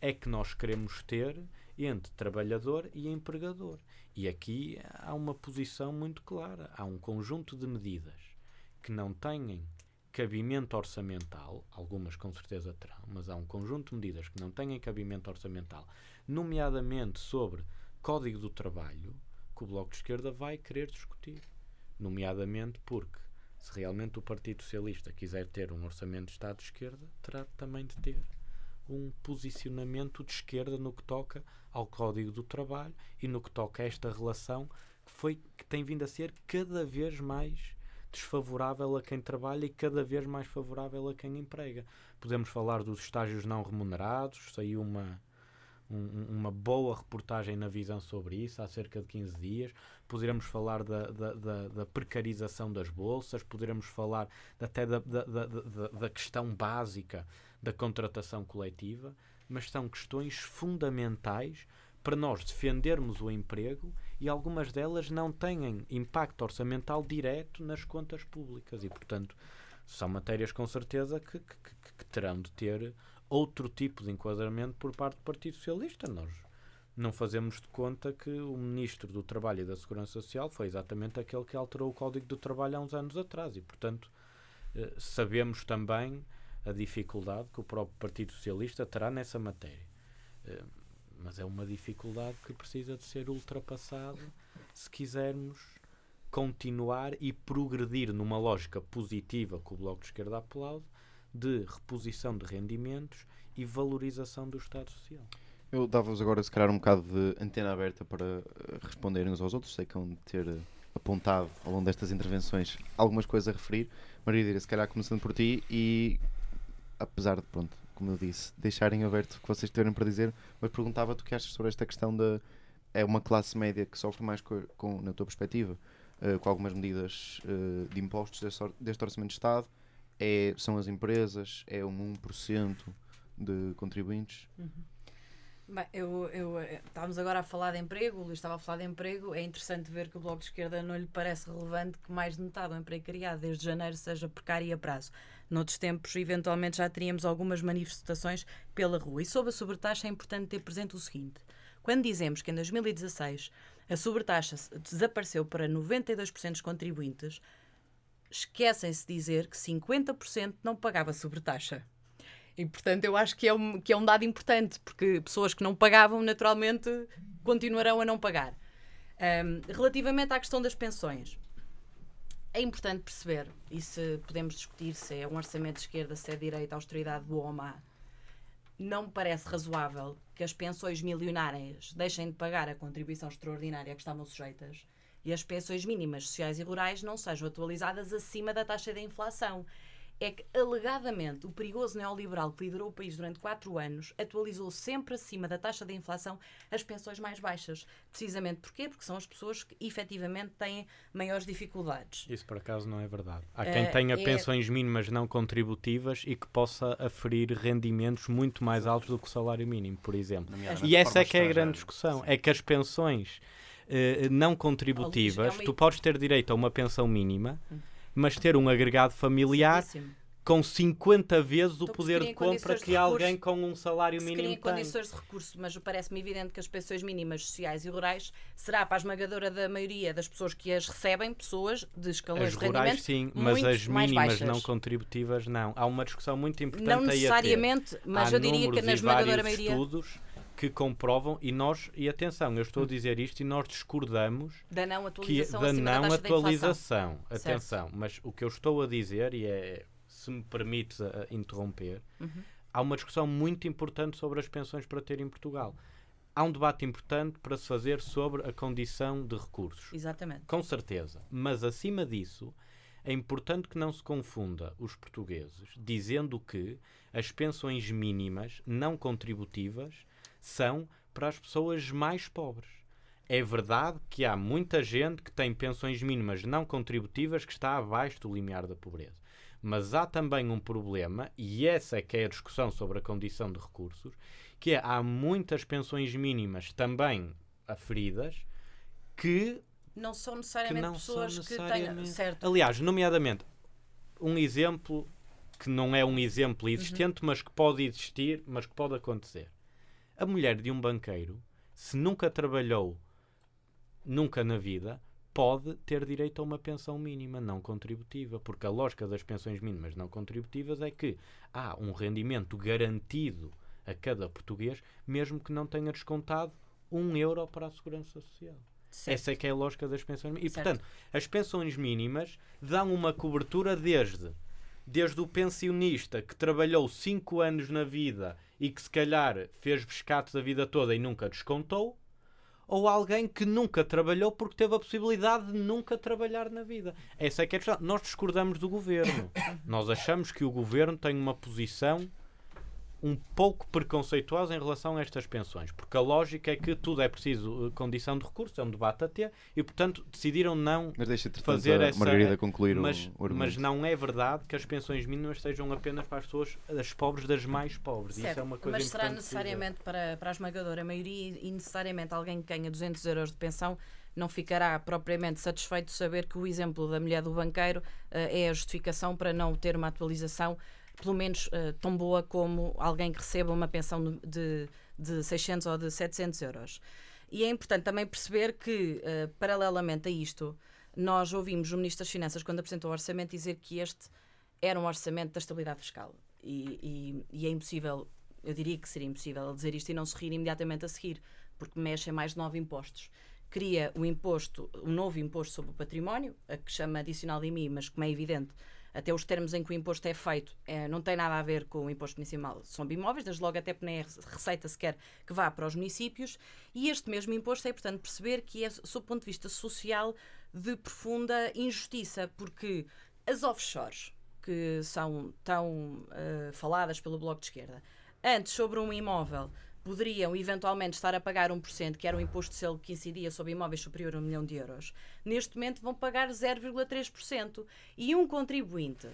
é que nós queremos ter entre trabalhador e empregador. E aqui há uma posição muito clara. Há um conjunto de medidas que não têm cabimento orçamental, algumas com certeza terão, mas há um conjunto de medidas que não têm cabimento orçamental, nomeadamente sobre Código do Trabalho, que o Bloco de Esquerda vai querer discutir. Nomeadamente porque, se realmente o Partido Socialista quiser ter um orçamento de Estado de esquerda, terá também de ter um posicionamento de esquerda no que toca ao Código do Trabalho e no que toca a esta relação que, foi, que tem vindo a ser cada vez mais desfavorável a quem trabalha e cada vez mais favorável a quem emprega. Podemos falar dos estágios não remunerados, saiu uma, um, uma boa reportagem na visão sobre isso há cerca de 15 dias. Poderemos falar da, da, da, da precarização das bolsas, poderemos falar até da, da, da, da questão básica da contratação coletiva, mas são questões fundamentais para nós defendermos o emprego e algumas delas não têm impacto orçamental direto nas contas públicas e, portanto, são matérias com certeza que, que, que, terão de ter outro tipo de enquadramento por parte do Partido Socialista. Nós não fazemos de conta que o Ministro do Trabalho e da Segurança Social foi exatamente aquele que alterou o Código do Trabalho há uns anos atrás e, portanto, eh, sabemos também a dificuldade que o próprio Partido Socialista terá nessa matéria. Eh, mas é uma dificuldade que precisa de ser ultrapassada se quisermos continuar e progredir numa lógica positiva que o Bloco de Esquerda aplaude de reposição de rendimentos e valorização do Estado Social. Eu dava-vos agora, se calhar, um bocado de antena aberta para eh, responderem uns aos outros. Sei que vão ter eh, apontado ao longo destas intervenções algumas coisas a referir. Maria se calhar começando por ti e, apesar de, pronto, como eu disse, deixarem aberto o que vocês tiverem para dizer, mas perguntava-te o que achas sobre esta questão da. É uma classe média que sofre mais com, na tua perspectiva, uh, com algumas medidas uh, de impostos deste, deste Orçamento de Estado. É, são as empresas, é um 1% de contribuintes. Uhum. Bem, eu, eu, eh, estávamos agora a falar de emprego, o Luís estava a falar de emprego. É interessante ver que o Bloco de Esquerda não lhe parece relevante que mais de metade do emprego criado desde janeiro seja precário e a prazo. Noutros tempos, eventualmente, já teríamos algumas manifestações pela rua. E sobre a sobretaxa é importante ter presente o seguinte: quando dizemos que em 2016 a sobretaxa desapareceu para 92% dos contribuintes, esquecem-se de dizer que 50% não pagava sobretaxa. E, portanto, eu acho que é, um, que é um dado importante, porque pessoas que não pagavam, naturalmente, continuarão a não pagar. Um, relativamente à questão das pensões, é importante perceber, e se podemos discutir se é um orçamento de esquerda, se é direita, austeridade boa ou má, não me parece razoável que as pensões milionárias deixem de pagar a contribuição extraordinária que estavam sujeitas e as pensões mínimas sociais e rurais não sejam atualizadas acima da taxa de inflação é que, alegadamente, o perigoso neoliberal que liderou o país durante quatro anos atualizou sempre acima da taxa de inflação as pensões mais baixas. Precisamente porquê? Porque são as pessoas que efetivamente têm maiores dificuldades. Isso, por acaso, não é verdade. Há quem uh, tenha é... pensões mínimas não contributivas e que possa aferir rendimentos muito mais altos do que o salário mínimo, por exemplo. E essa é que é a grande discussão. Sim. É que as pensões não contributivas, oh, tu podes ter direito a uma pensão mínima. Mas ter um agregado familiar com 50 vezes então, o poder de compra que de alguém com um salário mínimo tem. condições de recurso, mas parece-me evidente que as pensões mínimas sociais e rurais será para a esmagadora da maioria das pessoas que as recebem, pessoas de escalões as de rendimento sim, mas as mínimas não contributivas não. Há uma discussão muito importante Não necessariamente, mas Há eu diria que na esmagadora maioria... estudos que comprovam e nós, e atenção, eu estou a dizer isto e nós discordamos da não atualização, que, da não atualização. Atenção, certo. mas o que eu estou a dizer, e é, se me permites a, a interromper, uhum. há uma discussão muito importante sobre as pensões para ter em Portugal. Há um debate importante para se fazer sobre a condição de recursos. Exatamente. Com certeza. Mas acima disso, é importante que não se confunda os portugueses dizendo que as pensões mínimas não contributivas são para as pessoas mais pobres. É verdade que há muita gente que tem pensões mínimas não contributivas que está abaixo do limiar da pobreza. Mas há também um problema, e essa é que é a discussão sobre a condição de recursos, que é há muitas pensões mínimas também aferidas que não são necessariamente não pessoas necessariamente... que tenham. Certo. Aliás, nomeadamente, um exemplo que não é um exemplo existente, uhum. mas que pode existir, mas que pode acontecer. A mulher de um banqueiro, se nunca trabalhou nunca na vida, pode ter direito a uma pensão mínima não contributiva, porque a lógica das pensões mínimas não contributivas é que há um rendimento garantido a cada português, mesmo que não tenha descontado um euro para a segurança social. Certo. Essa é que é a lógica das pensões mínimas. E, certo. portanto, as pensões mínimas dão uma cobertura desde, desde o pensionista que trabalhou 5 anos na vida e que se calhar fez pescados a vida toda e nunca descontou, ou alguém que nunca trabalhou porque teve a possibilidade de nunca trabalhar na vida. Essa é que é a questão. Nós discordamos do governo. Nós achamos que o governo tem uma posição um pouco preconceituosa em relação a estas pensões, porque a lógica é que tudo é preciso uh, condição de recurso, é um debate a ter, e portanto decidiram não mas deixa fazer essa... Margarida concluir mas, o, o mas não é verdade que as pensões mínimas sejam apenas para as pessoas, as pobres das mais pobres. Certo, Isso é uma coisa mas será necessariamente para, para a esmagadora maioria e necessariamente alguém que ganha 200 euros de pensão não ficará propriamente satisfeito de saber que o exemplo da mulher do banqueiro uh, é a justificação para não ter uma atualização pelo menos uh, tão boa como alguém que receba uma pensão de, de 600 ou de 700 euros. E é importante também perceber que, uh, paralelamente a isto, nós ouvimos o Ministro das Finanças, quando apresentou o orçamento, dizer que este era um orçamento da estabilidade fiscal. E, e, e é impossível, eu diria que seria impossível dizer isto e não se rir imediatamente a seguir, porque mexe em mais de nove impostos. Cria o um imposto, um novo imposto sobre o património, a que chama adicional de IMI, mas como é evidente, até os termos em que o imposto é feito é, não tem nada a ver com o imposto municipal. Sobre imóveis, desde logo até nem é receita sequer que vá para os municípios, e este mesmo imposto é, portanto, perceber que é, sob o ponto de vista social, de profunda injustiça, porque as offshores, que são tão uh, faladas pelo Bloco de Esquerda, antes sobre um imóvel poderiam eventualmente estar a pagar 1%, que era o imposto de selo que incidia sobre imóveis superior a um milhão de euros, neste momento vão pagar 0,3%. E um contribuinte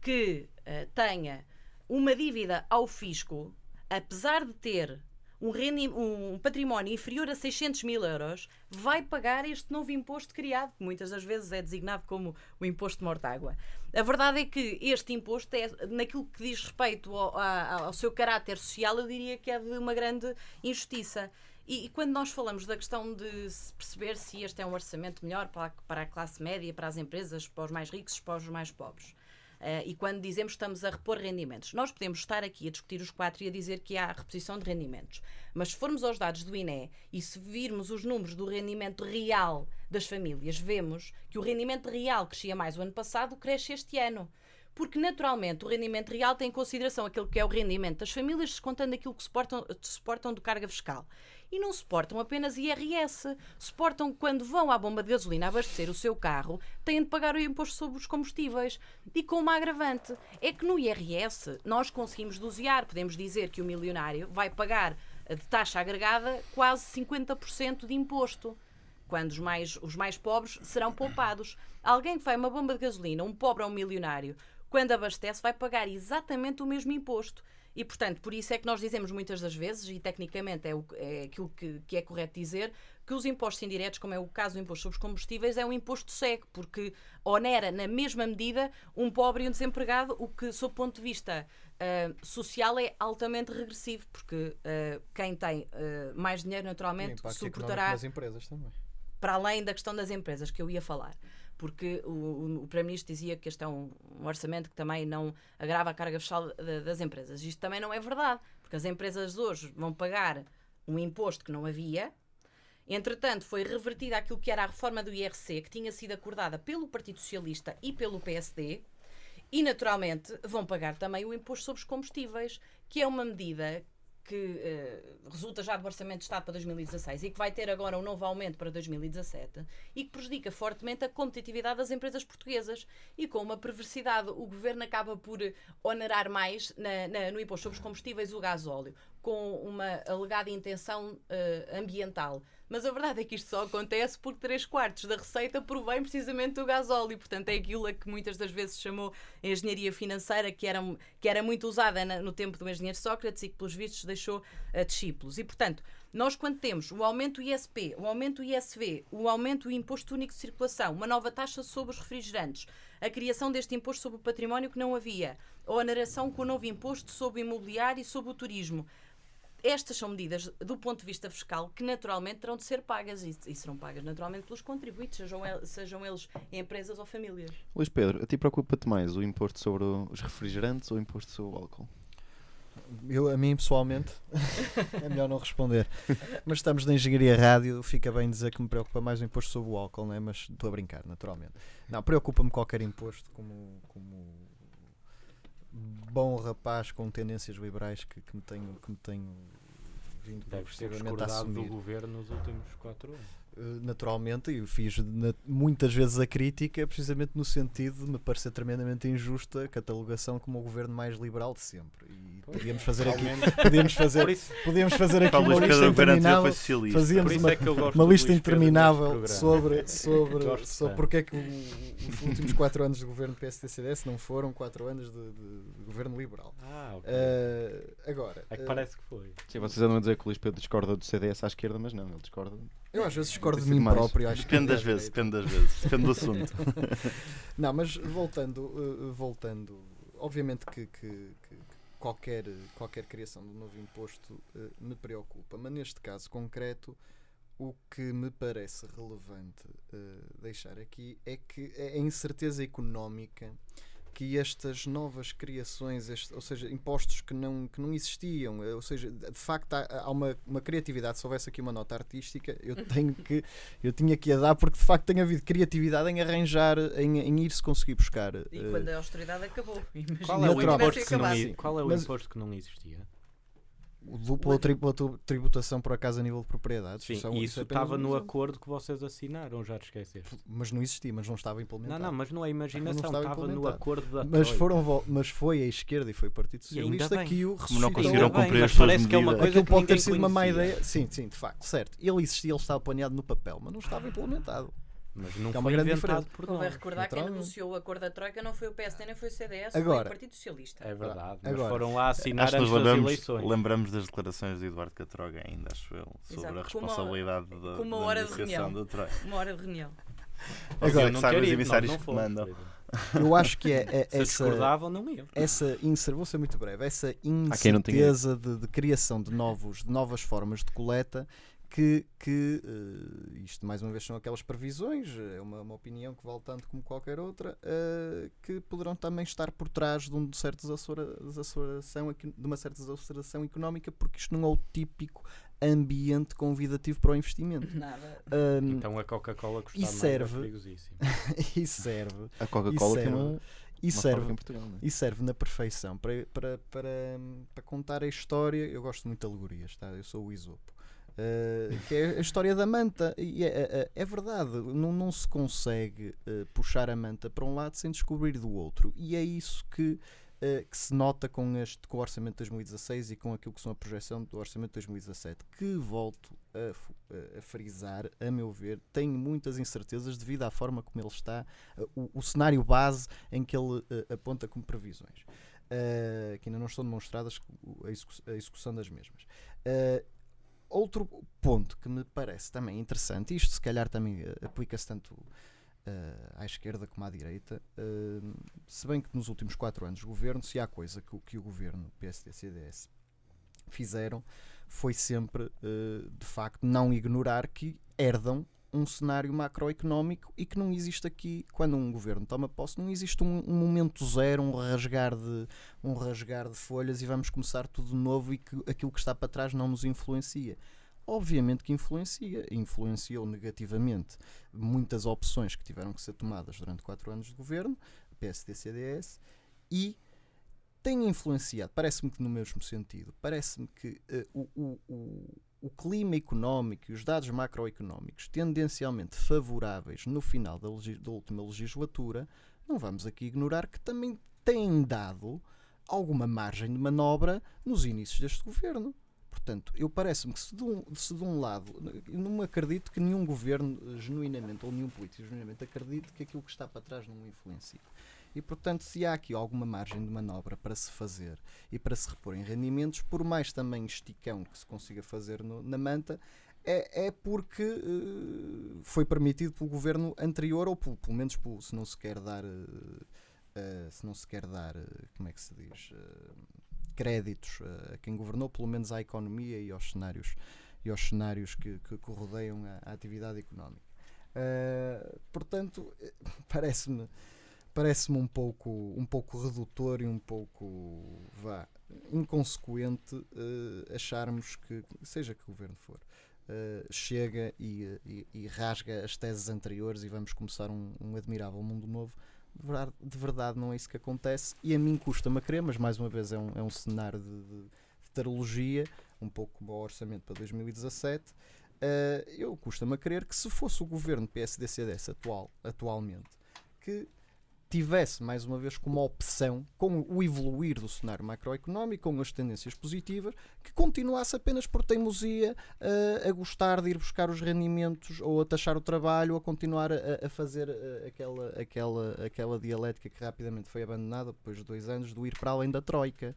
que uh, tenha uma dívida ao fisco, apesar de ter um, um, património inferior a 600 mil euros, vai pagar este novo imposto criado, que muitas das vezes é designado como o imposto de mortágua. A verdade é que este imposto, é, naquilo que diz respeito ao, ao, ao seu caráter social, eu diria que é de uma grande injustiça. E, e, quando nós falamos da questão de se perceber se este é um orçamento melhor para a, para a classe média, para as empresas, para os mais ricos, para os mais pobres, e quando dizemos que estamos a repor rendimentos, nós podemos estar aqui a discutir os quatro e a dizer que há reposição de rendimentos. Mas se formos aos dados do INE e se virmos os números do rendimento real das famílias, vemos que o rendimento real crescia mais o ano passado, cresce este ano porque naturalmente o rendimento real tem em consideração aquilo que é o rendimento das famílias, descontando aquilo que suportam, suportam de carga fiscal e não suportam apenas IRS. Suportam quando vão à bomba de gasolina abastecer o seu carro, têm de pagar o imposto sobre os combustíveis. E com uma agravante, é que no IRS nós conseguimos dosear, podemos dizer que o milionário vai pagar de taxa agregada quase 50% de imposto quando os mais, os mais pobres serão poupados. Alguém que vai uma bomba de gasolina, um pobre ou um milionário, quando abastece, vai pagar exatamente o mesmo imposto. E, portanto, por isso é que nós dizemos muitas das vezes, e tecnicamente é, o, é aquilo que, que, é correto dizer, que os impostos indiretos, como é o caso do imposto sobre os combustíveis, é um imposto cego, porque onera na mesma medida um pobre e um desempregado, o que, sob o ponto de vista uh, social, é altamente regressivo, porque uh, quem tem uh, mais dinheiro, naturalmente, suportará. Empresas também. Para além da questão das empresas que eu ia falar porque o, o, o Primeiro-Ministro dizia que este é um, um, orçamento que também não agrava a carga fiscal de, das empresas. Isto também não é verdade, porque as empresas hoje vão pagar um imposto que não havia. Entretanto, foi revertida aquilo que era a reforma do IRC, que tinha sido acordada pelo Partido Socialista e pelo PSD, e naturalmente vão pagar também o imposto sobre os combustíveis, que é uma medida que uh, resulta já do Orçamento de Estado para 2016 e que vai ter agora um novo aumento para 2017 e que prejudica fortemente a competitividade das empresas portuguesas. E com uma perversidade, o governo acaba por onerar mais na, na, no imposto sobre os combustíveis o gás óleo, com uma alegada intenção uh, ambiental. Mas a verdade é que isto só acontece porque 3 quartos da receita provém precisamente do gasóleo. Portanto, é aquilo a que muitas das vezes se chamou engenharia financeira, que era, que era muito usada na, no tempo do engenheiro Sócrates e que, pelos vistos, deixou uh, discípulos. E, portanto, nós, quando temos o aumento do ISP, o aumento do ISV, o aumento do imposto único de circulação, uma nova taxa sobre os refrigerantes, a criação deste imposto sobre o património que não havia, ou a narração com o novo imposto sobre o imobiliário e sobre o turismo, estas são medidas, do ponto de vista fiscal, que naturalmente terão de ser pagas e, e serão pagas naturalmente pelos contribuintes, sejam, el, sejam eles empresas ou famílias. Luís Pedro, a ti preocupa-te mais o imposto sobre os refrigerantes ou o imposto sobre o álcool? Eu, a mim pessoalmente, é melhor não responder. Mas estamos na engenharia rádio, fica bem dizer que me preocupa mais o imposto sobre o álcool, né? mas estou a brincar, naturalmente. Não, preocupa-me qualquer imposto, como, como bom rapaz com tendências liberais que, que me tenho, que me tenho vindo Deve ser discordado do governo nos últimos quatro anos. Eh, naturalmente, e fiz muitas vezes a crítica, precisamente no sentido de me parecer tremendamente injusta a catalogação como o governo mais liberal de sempre. E podíamos fazer aqui, podíamos fazer, podíamos fazer aqui uma lista interminável. Fazíamos uma, é uma lista interminável sobre, sobre, sobre porque é que os últimos quatro anos do governo PSD-CDS não foram quatro anos de, de, de governo liberal. Ah, okay. uh, agora, é que uh, parece que foi. Sim, vocês andam a dizer que o Luís Pedro discorda do CDS à esquerda, mas não, ele discorda eu às vezes discordo de mim mais. próprio. Acho depende das vezes, depende das vezes, depende do assunto. não, mas voltando, uh, voltando, obviamente que, que, que, qualquer, qualquer criação de um novo imposto uh, me preocupa, mas neste caso concreto, o que me parece relevante uh, deixar aqui é que a incerteza económica que estas novas criações, este, ou seja, impostos que não, que não existiam, eh, ou seja, de facto há, há uma, uma, criatividade, se houvesse aqui uma nota artística, eu tenho que eu tinha que a dar porque de facto tem havido criatividade em arranjar, em, em ir-se conseguir buscar. E uh, quando a austeridade acabou, qual é o imposto que não, qual é o Mas, imposto que não existia? O duplo ou tripla tributação por acaso a nível de propriedades. Sim, Isso é isso estava no acordo que vocês assinaram, já te esqueceste. Mas não existia, mas não estava Não, implementado. não, mas não é imaginação, estava estava no acordo da mas, Troika. foram, mas foi a esquerda e foi o Partido E Socialista que o Como não ressuscitou. conseguiram cumprir mas as suas parece que é uma medidas. coisa Aquilo que pode ter sido uma má conhecia. ideia. Sim, sim, de facto, certo. Ele existia, ele estava planeado no papel, mas não estava implementado. Mas não Que é uma foi grande inventado diferença. por nós. recordar que quem negociou o acordo da Troika não foi o PSD nem foi o CDS, foi Agora- o Partido Socialista. É verdade, mas Agora, foram lá assinar Acho antes das lembramos, eleições. lembramos das declarações de Eduardo Catroga ainda, acho eu, sobre Exato. a Com uma- responsabilidade da, uma da hora de negociação reunião. da Troika. Uma hora de reunião. Agora, Eu que não sabem os emissários nós não que mandam. Eu acho que é, é essa, não iam. essa vou ser muito breve, essa não incerteza de, de criação de, novos, de novas formas de coleta que, que eh, isto mais uma vez são aquelas previsões, é uma, uma opinião que vale tanto como qualquer outra, eh, que poderão também estar por trás de, um certo desaceleração, de uma certa desaceleração económica, porque isto não é o típico ambiente convidativo para o investimento. Nada. Ahm, Então a Coca-Cola custava e mais, serve- perigosíssimo. e serve, A Coca-Cola tem uma, e serve Portugal. é? e serve na perfeição para, para, para, para contar a história. Eu gosto muito de alegorias, tá? eu sou o Isopo. Uh, que é a história da manta. E é, é- é verdade, não, não se consegue uh, puxar a manta para um lado sem descobrir do outro. E é isso que, uh, que se nota com, este, com o Orçamento de 2016 e com aquilo que são a projeção do Orçamento de 2017. Que volto a, a- frisar, a meu ver, tenho muitas incertezas devido à forma como ele está, o, o cenário base em que ele aponta como previsões. Que ainda não estão demonstradas a, execu- a execução das mesmas. Outro ponto que me parece também interessante, isto se calhar também eh, aplica-se tanto eh, à esquerda como à direita, eh, se bem que nos últimos quatro anos de governo, se há coisa que, o- que o governo PSD-CDS fizeram, foi sempre, eh, de facto, não ignorar que herdam um cenário macroeconómico e que não existe aqui, quando um governo toma posse, não existe um, um momento zero, um rasgar, de, um rasgar de folhas e vamos começar tudo de novo e que aquilo que está para trás não nos influencia. Obviamente que influencia, influenciou negativamente muitas opções que tiveram que ser tomadas durante quatro anos de governo, PSD-CDS, e tem influenciado, parece-me que no mesmo sentido, parece-me que eh, o, o, o, o clima económico e os dados macroeconómicos tendencialmente favoráveis no final da, da última legislatura, não vamos aqui ignorar que também têm dado alguma margem de manobra nos inícios deste governo. Portanto, eu parece-me que se de, um, se de um lado, não acredito que nenhum governo eh, genuinamente, ou nenhum político genuinamente acredite que aquilo que está para trás não influencia. E, portanto, se há aqui alguma margem de manobra para se fazer e para se repor em rendimentos, por mais também esticão que se consiga fazer no- na manta, é, é porque eh, foi permitido pelo governo anterior, ou pelo, pelo menos pelo- se não se quer dar, eh, eh, se não se quer dar, eh, como é que se diz, eh, créditos a quem governou, pelo menos à economia e aos cenários, e aos cenários que, que, que rodeiam a, a atividade económica. Portanto, parece-me parece-me um pouco um pouco redutor e um pouco vá inconsequente eh, acharmos que seja que governo for eh, chega e, e- e rasga as teses anteriores e vamos começar um, um admirável mundo novo. De verdade, de verdade não é isso que acontece e a mim custa-me a crer mas mais uma vez é um, é um cenário de, de, de tarologia um pouco como o orçamento para 2017 eh, eu custa-me a crer que se fosse o governo PSD-CDS atual, atualmente que tivesse mais uma vez como opção, com o evoluir do cenário macroeconómico, com as tendências positivas, que continuasse apenas por teimosia eh, a gostar de ir buscar os rendimentos ou a taxar o trabalho ou a continuar a, a fazer eh, aquela, aquela, aquela dialética que rapidamente foi abandonada depois de dois anos do ir para além da Troika.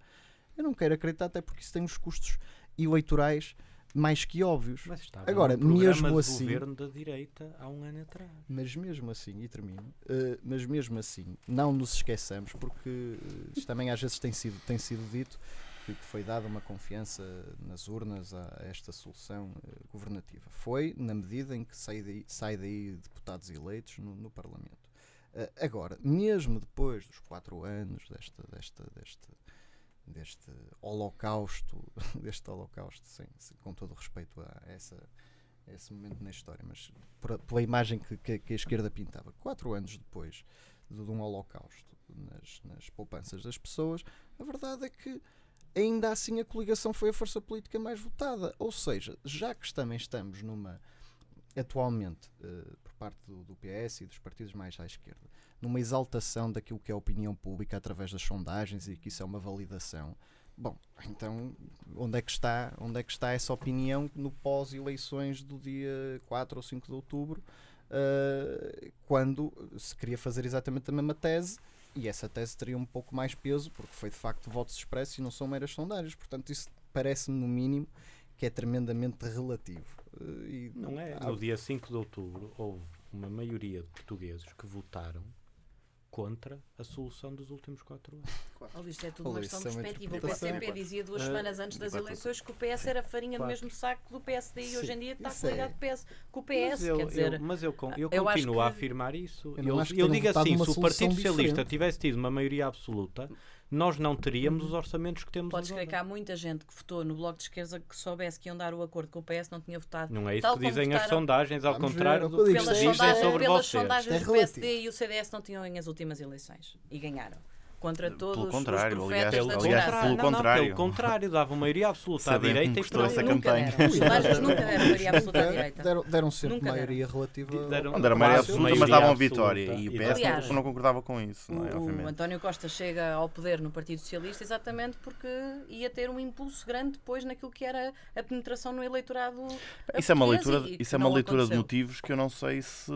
Eu não quero acreditar, até porque isso tem os custos eleitorais mais que óbvios. Mas estava Agora, no mesmo assim- governo da direita há um ano atrás. Mas mesmo assim, e termino, eh, mas mesmo assim, não nos esqueçamos, porque isto também às vezes tem sido, tem sido dito que foi dada uma confiança nas urnas a, esta solução eh, governativa. Foi na medida em que sai daí, sai daí deputados eleitos no, no Parlamento. Agora, mesmo depois dos quatro anos desta, desta, deste, deste holocausto, deste holocausto, sem, com todo o respeito a essa, a esse momento na história, mas por- pela imagem que, que- que a esquerda pintava, quatro anos depois de, de um holocausto nas, nas poupanças das pessoas, a verdade é que ainda assim a coligação foi a força política mais votada. Ou seja, já que também estamos numa, atualmente, uh, por parte do, do, PS e dos partidos mais à esquerda, numa exaltação daquilo que é a opinião pública através das sondagens e que isso é uma validação. Bom, então onde é que está, onde é que está essa opinião no pós-eleições do dia 4 ou 5 de outubro, uh, quando se queria fazer exatamente a mesma tese e essa tese teria um pouco mais peso, porque foi de facto votos expressos e não são meras sondagens. Portanto, isso parece-me, no mínimo, que é tremendamente relativo. E, não é? No dia 5 de outubro houve uma maioria de portugueses que votaram contra a solução dos últimos quatro anos. Claro. isto é tudo uma questão de perspectiva. O PCP dizia duas semanas antes das eleições que o PS era farinha claro. do mesmo saco do PSD e hoje em dia está coligado é. PS, com o PS. Mas eu, quer dizer, eu, mas eu, eu, continuo a afirmar isso. Eu, eu digo assim: se o Partido Socialista tivesse tido uma maioria absoluta, nós não teríamos os orçamentos que temos Podes crer que há muita gente que votou no Bloco de Esquerda que soubesse que iam dar o acordo com o PS, não tinha votado. Não é isso que dizem as sondagens, ao Vamos contrário ver, do que dizem sobre pelas sondagens é do PSD e o CDS não tinham em as últimas eleições. E ganharam contra todos pelo contrário, os aliás, da aliás, pelo não, contrário. Não, pelo contrário, dava maioria absoluta à direita e para essa campanha. Os nunca deram maioria absoluta à direita. Deram, deram sempre nunca maioria deram. relativa. Deram, não deram maioria absoluta, mas davam vitória. E o PS aliás, não concordava com isso. Não é, o António Costa chega ao poder no Partido Socialista exatamente porque ia ter um impulso grande depois naquilo que era a penetração no eleitorado. Isso é uma leitura, isso é uma leitura de motivos que eu não sei se.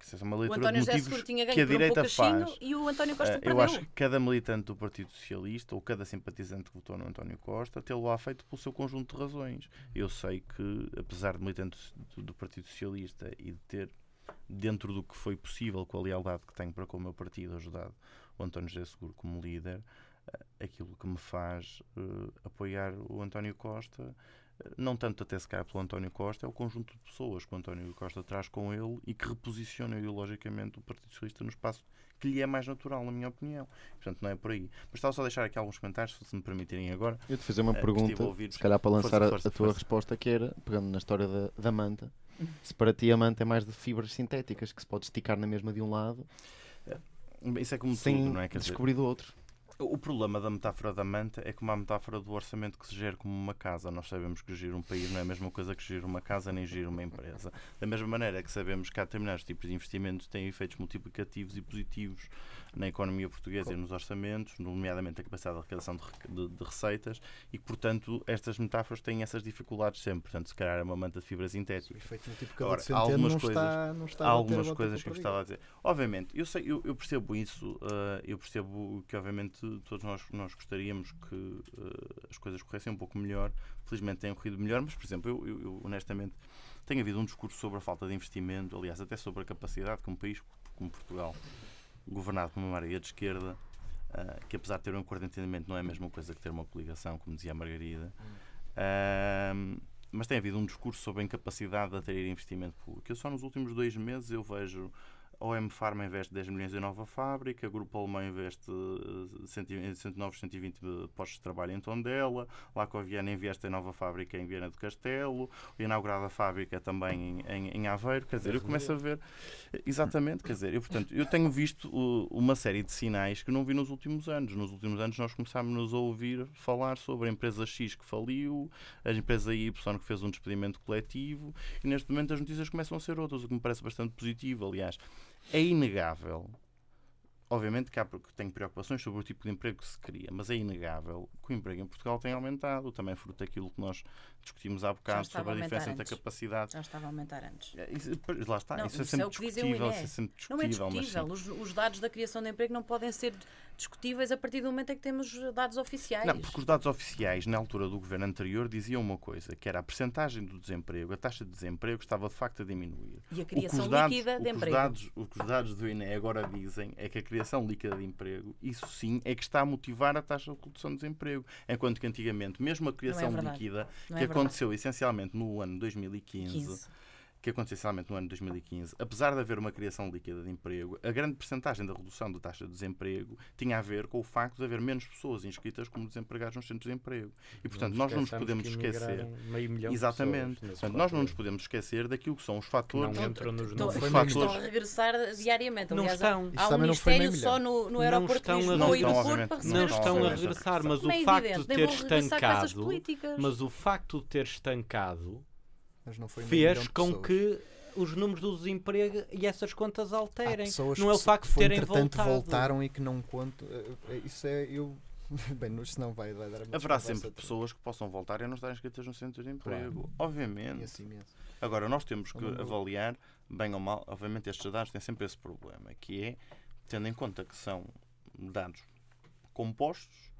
Isso é uma leitura de motivos que a direita faz. E o António Costa Eu acho que cada militante do Partido Socialista ou cada simpatizante que votou no António Costa tê-lo-á feito pelo seu conjunto de razões. Eu sei que, apesar de militante do, do Partido Socialista e de ter, dentro do que foi possível, com a lealdade que tenho para com o meu partido, ajudado o António José Seguro como líder, eh, aquilo que me faz uh, apoiar o António Costa não tanto até se calhar pelo António Costa, é o conjunto de pessoas que o António Costa traz com ele e que reposicionam ideologicamente o Partido Socialista no espaço que lhe é mais natural, na minha opinião. Portanto, não é por aí. Mas estava só a deixar aqui alguns comentários, se me permitirem agora. Eu te fazer uma uh, pergunta, se calhar para lançar força, a, força, a, tua força. resposta, que era, pegando na história da, da manta, se para ti a manta é mais de fibras sintéticas que se pode esticar na mesma de um lado. Isso é como sem tudo, não é? Quer descobrir dizer, do outro. O problema da metáfora da manta é como a metáfora do orçamento que se gera como uma casa. Nós sabemos que gerir um país não é a mesma coisa que gerir uma casa nem gerir uma empresa. Da mesma maneira que sabemos que há determinados tipos de investimentos que têm efeitos multiplicativos e positivos na economia portuguesa e nos orçamentos, nomeadamente a capacidade de arrecadação de, de, de, receitas, e que, portanto, estas metáforas têm essas dificuldades sempre. Portanto, se calhar é uma manta de fibra sintética. Agora, há algumas coisas, está, está há algumas coisas que eu gostava a dizer. Obviamente, eu, sei, eu, eu percebo isso, uh, eu percebo que, obviamente, todos nós, nós gostaríamos que uh, as coisas corressem um pouco melhor. Felizmente têm corrido melhor, mas, por exemplo, eu, eu, eu honestamente tem havido um discurso sobre a falta de investimento, aliás, até sobre a capacidade que um país como Portugal governado por uma maioria de esquerda, uh, que apesar de ter um acordo de entendimento não é a mesma coisa que ter uma coligação, como dizia a Margarida. Uh, mas tem havido um discurso sobre a incapacidade de atrair investimento público. Eu só nos últimos dois meses eu vejo OM Pharma investe 10 milhões em nova fábrica, Grupo Alemão investe 109, 120 postos de trabalho em Tondela, Lacoviana investe em nova fábrica em Viana do Castelo, inaugurada a fábrica também em, em, Aveiro. Quer dizer, eu começo a ver. Exatamente, quer dizer, eu, portanto, eu tenho visto uh, uma série de sinais que não vi nos últimos anos. Nos últimos anos nós começámos a ouvir falar sobre a empresa X que faliu, a empresa Y que fez um despedimento coletivo, e neste momento as notícias começam a ser outras, o que me parece bastante positivo, aliás. É inegável Obviamente que há, tenho preocupações sobre o tipo de emprego que se cria, mas é inegável que o emprego em Portugal tem aumentado, também fruto daquilo que nós discutimos há bocado sobre a diferença entre a capacidade. Já estava a aumentar antes. É, isso, lá está, não, isso, é sempre é discutível. Isso é sempre discutível não é discutível. Os, os, dados da criação de emprego não podem ser discutíveis a partir do momento em que temos dados oficiais. Não, porque os dados oficiais, na altura do governo anterior, diziam uma coisa, que era a percentagem do desemprego, a taxa de desemprego estava de facto a diminuir. E a criação dados, líquida de emprego. Dados, o que os dados do INE agora dizem é que a criação líquida de emprego, isso sim, é que está a motivar a taxa de redução de desemprego. Enquanto que antigamente, mesmo a criação é líquida, que é aconteceu essencialmente no ano 2015, 15 que aconteceu essencialmente no ano de 2015, apesar de haver uma criação líquida de emprego, a grande percentagem da redução da taxa de desemprego tinha a ver com o facto de haver menos pessoas inscritas como desempregados nos centros de emprego. E, portanto, nós não nos podemos esquecer. Meio milhão Exatamente. De portanto, nós não nos podemos esquecer daquilo que são os fatores. não entram nos Estão, os foi fatores- estão a regressar diariamente. Não Aliás, estão. Há um também não foi meio ministério só no, no Não aeroporto estão de a- Lisboa e não, Porto obviamente, para não receber Não as estão a regressar, mas o facto de ter estancado, mas o facto de ter estancado fez com que os números do desemprego e essas contas alterem. pessoas Não é o que facto de terem entretanto, voltado. voltaram e que não conto. eh, eh, Isso é. Eu. Bem, não- isso não vai, vai dar Haverá sempre pessoas que possam voltar e não estar inscritas no centro de emprego. Conheço Obviamente. imenso. Agora, nós temos que não vou- avaliar, bem ou mal, obviamente estes dados têm sempre esse problema, que é, tendo em conta que são dados compostos,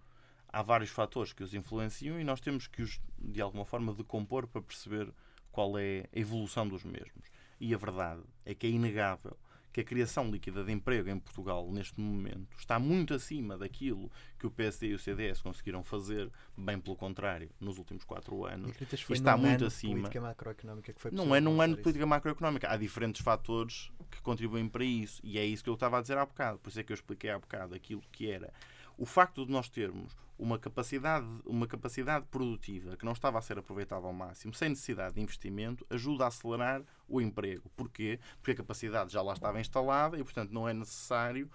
há vários fatores que os influenciam e nós temos que os, de alguma forma, decompor para perceber qual é a evolução dos mesmos. E a verdade é que é inegável que a criação líquida de emprego em Portugal, neste momento, está muito acima daquilo que o PSD e o CDS conseguiram fazer, bem pelo contrário, nos últimos quatro E anos. foi está num muito ano acima. política macroeconómica que foi Não é num ano de isso? política macroeconómica. Há diferentes fatores que contribuem para isso. E é isso que eu estava a dizer há bocado. Por isso é que eu expliquei há bocado aquilo que era o facto de nós termos uma capacidade, uma capacidade produtiva que não estava a ser aproveitada ao máximo, sem necessidade de investimento, ajuda a acelerar o emprego. Porquê? Porque a capacidade já lá estava instalada e, portanto, não é necessário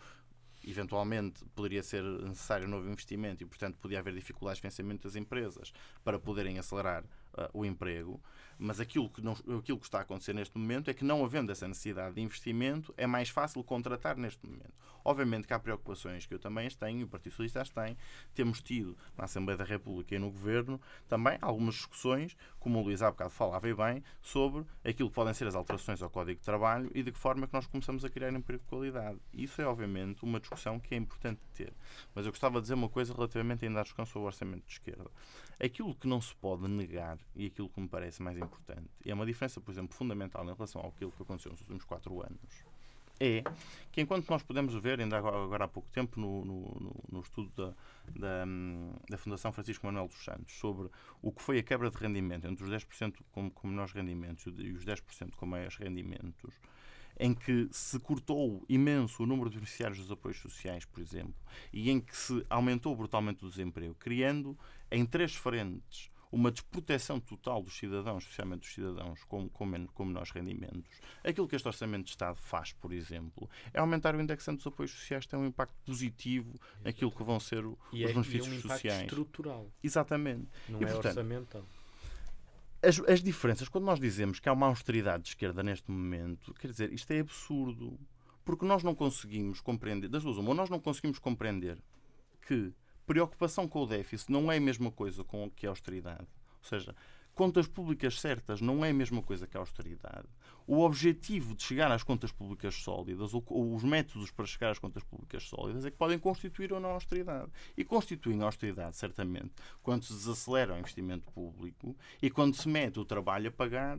eventualmente poderia ser necessário novo investimento e, portanto, podia haver dificuldades de financiamento das empresas para poderem acelerar ah, o emprego. Mas aquilo que, não, aquilo que está a acontecer neste momento é que, não havendo essa necessidade de investimento, é mais fácil contratar neste momento. Obviamente que há preocupações que eu também as tenho, o Partido Socialista as tem. Temos tido na Assembleia da República e no Governo também algumas discussões, como o Luís há bocado falava e bem, sobre aquilo que podem ser as alterações ao Código de Trabalho e de que forma é que nós começamos a criar emprego de qualidade. Isso é, obviamente, uma discussão que é importante ter. Mas eu gostava de dizer uma coisa relativamente ainda à discussão sobre o orçamento de esquerda. Aquilo que não se pode negar e aquilo que me parece mais importante, e é uma diferença, por exemplo, fundamental em relação àquilo que aconteceu nos últimos quatro anos, é que enquanto nós podemos ver, ainda agora, há pouco tempo, no, no, no- estudo da, da, da Fundação Francisco Manuel dos Santos, sobre o que foi a quebra de rendimento entre os 10% com, com menores rendimentos e os 10% com maiores rendimentos, em que se cortou imenso o número de beneficiários dos apoios sociais, por exemplo, e em que se aumentou brutalmente o desemprego, criando em três frentes uma desproteção total dos cidadãos, especialmente dos cidadãos com, com, men com menores rendimentos. Aquilo que este Orçamento de Estado faz, por exemplo, é aumentar o indexante dos apoios sociais, tem um impacto positivo naquilo que vão ser o- E os é, e é benefícios um impacto sociais. estrutural, Exatamente. não E, é portanto, orçamental. as, as diferenças, quando nós dizemos que há uma austeridade de esquerda neste momento, quer dizer, isto é absurdo. Porque nós não conseguimos compreender, das duas, uma, nós não conseguimos compreender que preocupação com o déficit não é a mesma coisa com que a austeridade. Ou seja, contas públicas certas não é a mesma coisa que a austeridade. O objetivo de chegar às contas públicas sólidas, ou, ou os métodos para chegar às contas públicas sólidas, é que podem constituir ou não austeridade. E constituem a austeridade, certamente, quando se desacelera o investimento público e quando se mete o trabalho a pagar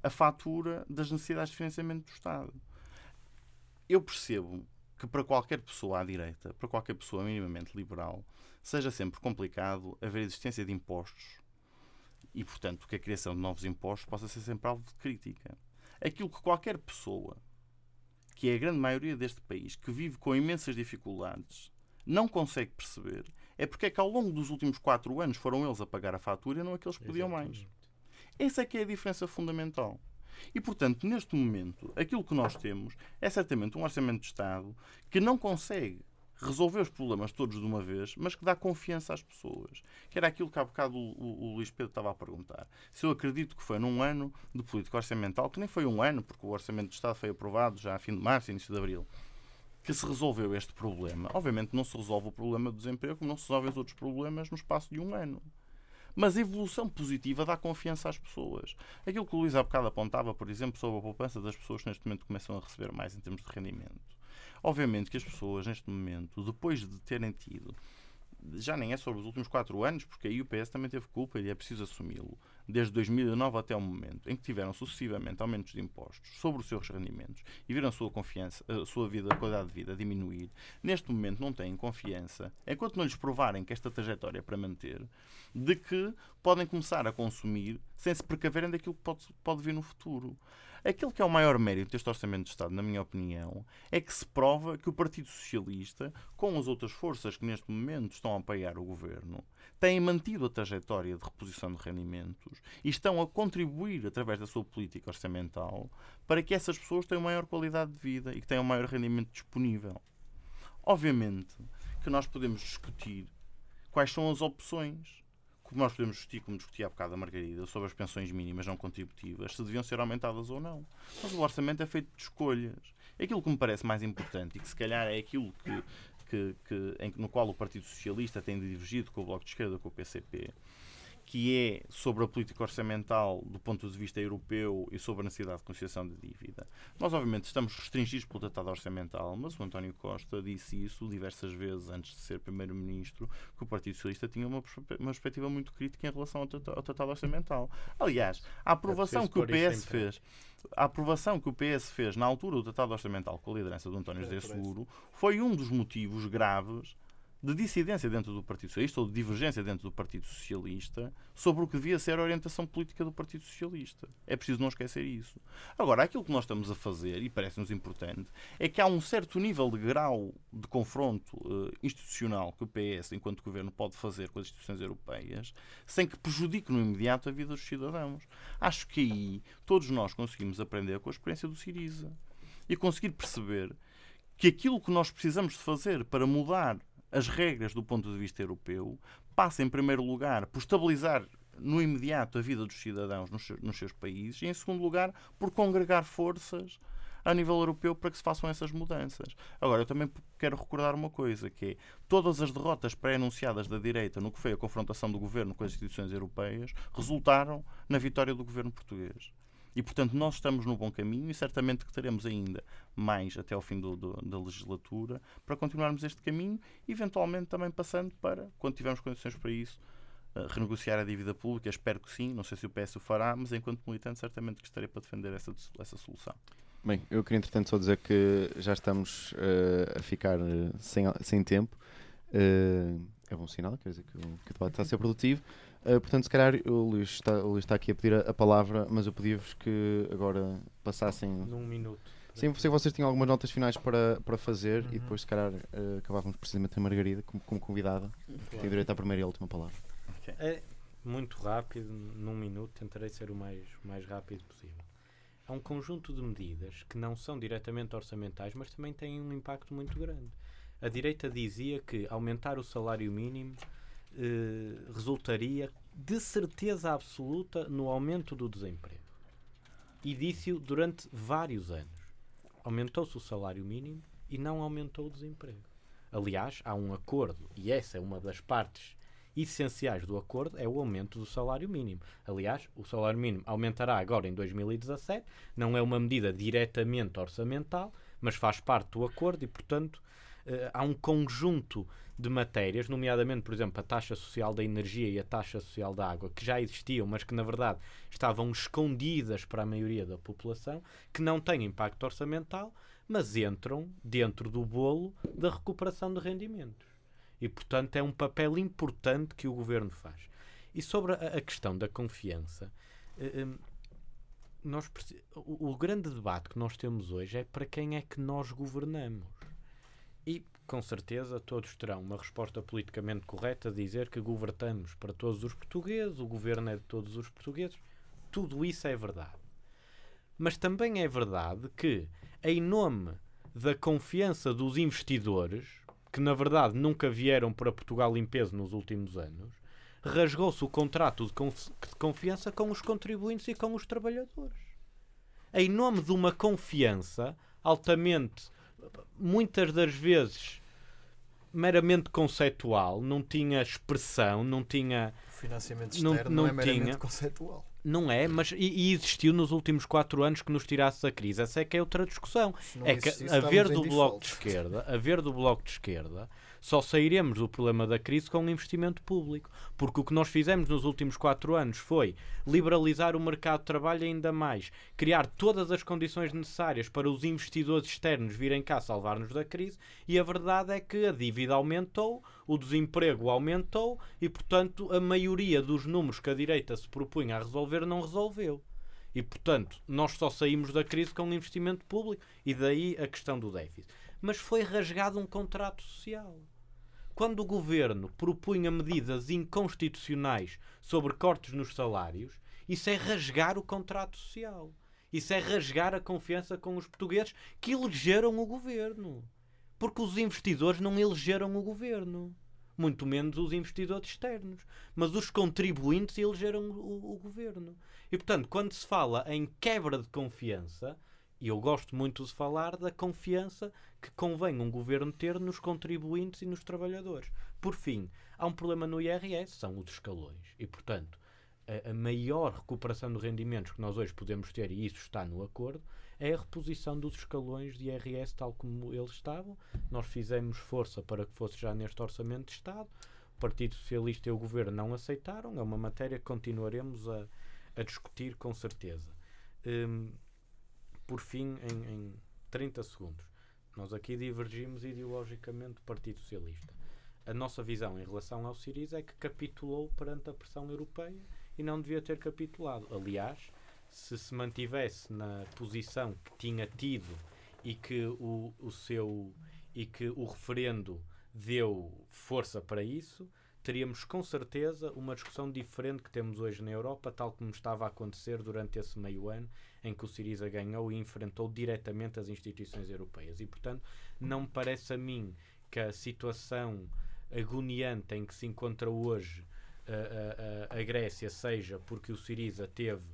a fatura das necessidades de financiamento do Estado. Eu percebo que para qualquer pessoa à direita, para qualquer pessoa minimamente liberal, seja sempre complicado haver existência de impostos e, portanto, que a criação de novos impostos possa ser sempre alvo de crítica. Aquilo que qualquer pessoa, que é a grande maioria deste país, que vive com imensas dificuldades, não consegue perceber é porque é que ao longo dos últimos quatro anos foram eles a pagar a fatura e não aqueles que podiam mais. Exatamente. Essa é que é a diferença fundamental. E, portanto, neste momento, aquilo que nós temos é certamente um orçamento de Estado que não consegue resolver os problemas todos de uma vez, mas que dá confiança às pessoas. Que era aquilo que há bocado o, o, o Luís Pedro estava a perguntar. Se eu acredito que foi num ano de política orçamental, que nem foi um ano, porque o orçamento de Estado foi aprovado já a fim de março, início de abril, que se resolveu este problema. Obviamente não se resolve o problema do desemprego, como não se resolvem os outros problemas no espaço de um ano. Mas a evolução positiva dá confiança às pessoas. Aquilo que o Luís há bocado apontava, por exemplo, sobre a poupança das pessoas que neste momento começam a receber mais em termos de rendimento. Obviamente que as pessoas, neste momento, depois de terem tido, já nem é sobre os últimos quatro anos, porque aí o PS também teve culpa e é preciso assumi-lo, desde 2009 até o momento, em que tiveram sucessivamente aumentos de impostos sobre os seus rendimentos e viram a sua confiança, a sua vida, a qualidade de vida diminuir, neste momento não têm confiança, enquanto não lhes provarem que esta trajetória é para manter, de que podem começar a consumir sem se precaverem daquilo que pode, pode vir no futuro. Aquilo que é o maior mérito deste Orçamento de Estado, na minha opinião, é que se prova que o Partido Socialista, com as outras forças que neste momento estão a apoiar o governo, têm mantido a trajetória de reposição de rendimentos e estão a contribuir, através da sua política orçamental, para que essas pessoas tenham maior qualidade de vida e que tenham maior rendimento disponível. Obviamente que nós podemos discutir quais são as opções nós podemos discutir, como discutia há bocado a Margarida, sobre as pensões mínimas não contributivas, se deviam ser aumentadas ou não. Mas o orçamento é feito de escolhas. Aquilo que me parece mais importante e que se calhar é aquilo que, que, que, em, no qual o Partido Socialista tem divergido com o Bloco de Esquerda, com o PCP, que é sobre a política orçamental do ponto de vista europeu e sobre a necessidade de conciliação de dívida. Nós, obviamente, estamos restringidos pelo Tratado Orçamental, mas o António Costa disse isso diversas vezes antes de ser Primeiro-Ministro, que o Partido Socialista tinha uma, uma perspectiva muito crítica em relação ao, ao Tratado Orçamental. Aliás, a aprovação é que o PS fez a aprovação que o PS fez na altura do Tratado Orçamental com a liderança do António José Seguro foi um dos motivos graves de dissidência dentro do Partido Socialista ou de divergência dentro do Partido Socialista sobre o que devia ser a orientação política do Partido Socialista. É preciso não esquecer isso. Agora, aquilo que nós estamos a fazer, e parece-nos importante, é que há um certo nível de grau de confronto uh, institucional que o PS, enquanto governo, pode fazer com as instituições europeias, sem que prejudique no imediato a vida dos cidadãos. Acho que aí todos nós conseguimos aprender com a experiência do Siriza e conseguir perceber que aquilo que nós precisamos de fazer para mudar as regras do ponto de vista europeu passa, em primeiro lugar, por estabilizar no imediato a vida dos cidadãos nos seus, nos seus países e, em segundo lugar, por congregar forças a nível europeu para que se façam essas mudanças. Agora, eu também quero recordar uma coisa, que é todas as derrotas pré-anunciadas da direita no que foi a confrontação do governo com as instituições europeias resultaram na vitória do governo português. E, portanto, nós estamos no bom caminho e certamente que teremos ainda mais até ao fim do, do, da legislatura para continuarmos este caminho, eventualmente também passando para, quando tivermos condições para isso, uh, renegociar a dívida pública. Espero que sim, não sei se o PS o fará, mas enquanto militante, certamente que estarei para defender essa, essa sosolução. Bem, eu queria entretanto só dizer que já estamos uh, a ficar uh, sem, sem tempo. é bom sinal, quer dizer que o, que o debate está a ser produtivo. Uh, portanto, se calhar o Luís, está, o Luís está aqui a pedir a, a palavra, mas eu pedia-vos que agora passassem. Num minuto. Sim, sei que vocês tinham algumas notas finais para, para fazer uhum. e depois, se calhar, uh, acabávamos precisamente a Margarida como, como convidada, claro. que tem direito à primeira e à última palavra. Okay. É muito rápido, num minuto, tentarei ser o mais, o mais rápido possível. Há um conjunto de medidas que não são diretamente orçamentais, mas também têm um impacto muito grande. A direita dizia que aumentar o salário mínimo eh, resultaria de certeza absoluta no aumento do desemprego. E disse-o durante vários anos. Aumentou-se o salário mínimo e não aumentou o desemprego. Aliás, há um acordo, e essa é uma das partes essenciais do acordo, é o aumento do salário mínimo. Aliás, o salário mínimo aumentará agora em 2017, não é uma medida diretamente orçamental, mas faz parte do acordo e, portanto, uh, há um conjunto de matérias, nomeadamente, por exemplo, a taxa social da energia e a taxa social da água, que já existiam, mas que na verdade estavam escondidas para a maioria da população, que não têm impacto orçamental, mas entram dentro do bolo da recuperação de rendimentos. E, portanto, é um papel importante que o governo faz. E sobre a, questão da confiança, eh, eh, nós, o grande debate que nós temos hoje é para quem é que nós governamos. E, com certeza, todos terão uma resposta politicamente correta a dizer que governamos para todos os portugueses, o governo é de todos os portugueses. Tudo isso é verdade. Mas também é verdade que, em nome da confiança dos investidores, que na verdade nunca vieram para Portugal em peso nos últimos anos, rasgou-se o contrato de, de confiança com os contribuintes e com os trabalhadores. Em nome de uma confiança altamente muitas das vezes meramente conceitual, não tinha expressão, não tinha. O financiamento externo não, não, não é meramente tinha, conceitual. Não é, mas e, e, existiu nos últimos quatro anos que nos tirasse da crise. Essa é que é outra discussão. É que a ver do bloco de esquerda, a ver do bloco de esquerda, só sairemos do problema da crise com um investimento público. Porque o que nós fizemos nos últimos quatro anos foi liberalizar o mercado de trabalho ainda mais, criar todas as condições necessárias para os investidores externos virem cá salvar-nos da crise, e a verdade é que a dívida aumentou, o desemprego aumentou e, portanto, a maioria dos números que a direita se propunha a resolver não resolveu. E, portanto, nós só saímos da crise com investimento público e daí a questão do déficit. Mas foi rasgado um contrato social. Quando o governo propunha medidas inconstitucionais sobre cortes nos salários, isso é rasgar o contrato social. Isso é rasgar a confiança com os portugueses que elegeram o governo. Porque os investidores não elegeram o governo. Muito menos os investidores externos. Mas os contribuintes elegeram o, o governo. E, portanto, quando se fala em quebra de confiança, e eu gosto muito de falar da confiança que convém um governo ter nos contribuintes e nos trabalhadores. Por fim, há um problema no IRS, são os escalões. E, portanto, a, a maior recuperação de rendimentos que nós hoje podemos ter, e isso está no acordo, é a reposição dos escalões de IRS tal como eles estavam. Nós fizemos força para que fosse já neste Orçamento de Estado. O Partido Socialista e o Governo não aceitaram. É uma matéria que continuaremos a, a discutir com certeza. Hum, por fim, em, em 30 segundos, nós aqui divergimos ideologicamente do Partido Socialista. A nossa visão em relação ao Siriza é que capitulou perante a pressão europeia e não devia ter capitulado. Aliás, se se mantivesse na posição que tinha tido e que o, o seu e que o referendo deu força para isso, teríamos com certeza uma discussão diferente que temos hoje na Europa, tal como estava a acontecer durante esse meio ano em que o Siriza ganhou e enfrentou diretamente as instituições europeias. E, portanto, não me parece a mim que a situação agoniante em que se encontra hoje a, a, a Grécia seja porque o Siriza teve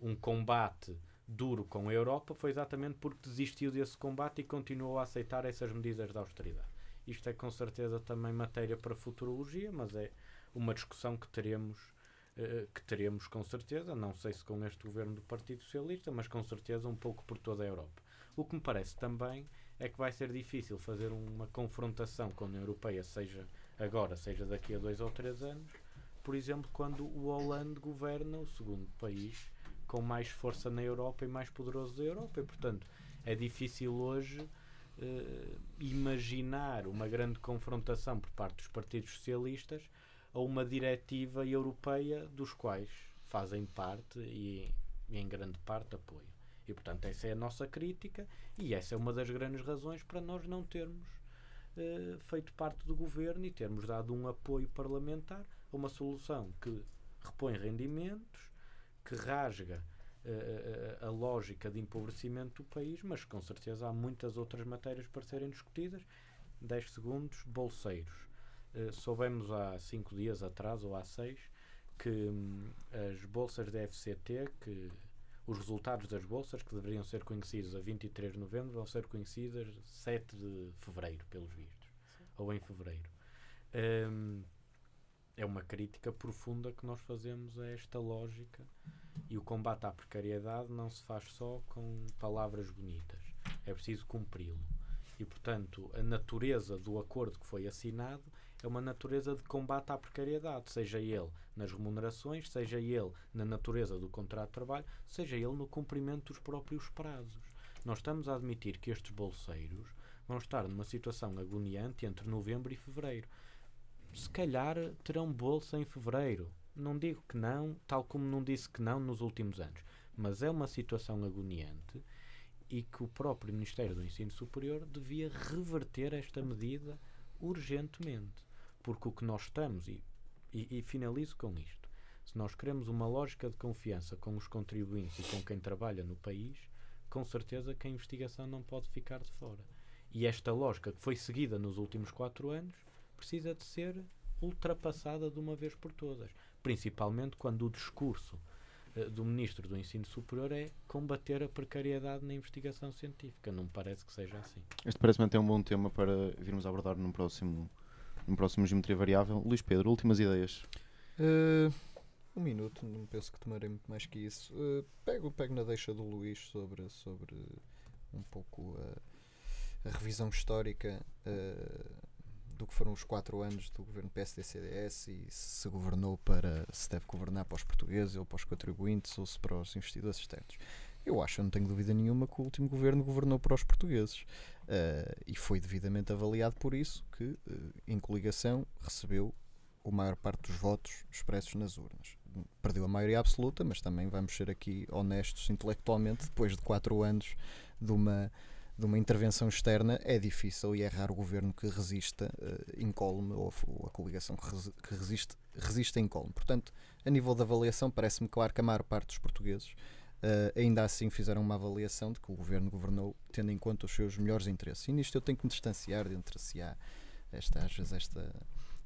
um combate duro com a Europa, foi exatamente porque desistiu desse combate e continuou a aceitar essas medidas de austeridade. Isto é com certeza também matéria para futurologia, mas é uma discussão que teremos que teremos com certeza, não sei se com este governo do Partido Socialista, mas com certeza um pouco por toda a Europa. O que me parece também é que vai ser difícil fazer uma confrontação com a União Europeia, seja agora, seja daqui a dois ou três anos, por exemplo, quando o Hollande governa o segundo país com mais força na Europa e mais poderoso da Europa. E, portanto, é difícil hoje uh, imaginar uma grande confrontação por parte dos partidos socialistas a uma diretiva europeia dos quais fazem parte e, em grande parte apoiam. E, portanto, essa é a nossa crítica e essa é uma das grandes razões para nós não termos uh, feito parte do governo e termos dado um apoio parlamentar a uma solução que repõe rendimentos, que rasga uh, a lógica de empobrecimento do país, mas com certeza há muitas outras matérias para serem discutidas. 10 segundos, bolseiros. Uh, soubemos há 5 dias atrás, ou há 6, que hum, as bolsas da FCT, que os resultados das bolsas, que deveriam ser conhecidos a 23 de novembro, vão ser conhecidas 7 de fevereiro, pelos vistos. Sim. Ou em fevereiro. Um, é uma crítica profunda que nós fazemos a esta lógica e o combate à precariedade não se faz só com palavras bonitas, é preciso cumpri-lo. E, portanto, a natureza do acordo que foi assinado é uma natureza de combate à precariedade, seja ele nas remunerações, seja ele na natureza do contrato de trabalho, seja ele no cumprimento dos próprios prazos. Nós estamos a admitir que estes bolseiros vão estar numa situação agoniante entre novembro e fevereiro se calhar terão bolsa em fevereiro. Não digo que não, tal como não disse que não nos últimos anos, mas é uma situação agoniante e que o próprio Ministério do Ensino Superior devia reverter esta medida urgentemente. Porque o que nós estamos, e, e, e finalizo com isto, se nós queremos uma lógica de confiança com os contribuintes e com quem trabalha no país, com certeza que a investigação não pode ficar de fora. E esta lógica que foi seguida nos últimos quatro anos precisa de ser ultrapassada de uma vez por todas. Principalmente quando o discurso uh, do Ministro do Ensino Superior é combater a precariedade na investigação científica. Não me parece que seja assim. Este parece-me até um bom tema para virmos abordar num próximo, num próximo Geometria Variável. Luís Pedro, últimas ideias? Uh, um minuto, não penso que tomarei muito mais que isso. Uh, pego, pego na deixa do Luís sobre, sobre um pouco a, a revisão histórica uh, do que foram os quatro anos do governo PSD-CDS e se governou para se deve governar para os portugueses ou para os contribuintes ou se para os investidores externos. Eu acho, não tenho dúvida nenhuma que o último governo governou para os portugueses uh, e foi devidamente avaliado por isso que, uh, em coligação, recebeu a maior parte dos votos expressos nas urnas. perdeu a maioria absoluta, mas também vamos ser aqui honestos intelectualmente, depois de quatro anos de uma, de uma intervenção externa, é difícil e é raro o governo que resista uh, incólume ou, ou, a coligação que, res, que resiste, resiste incólume. Portanto, a nível de avaliação, parece-me claro que a maior parte dos portugueses uh, ainda assim fizeram uma avaliação de que o governo governou tendo em conta os seus melhores interesses. E nisto eu tenho que me distanciar de entre si há esta, às vezes esta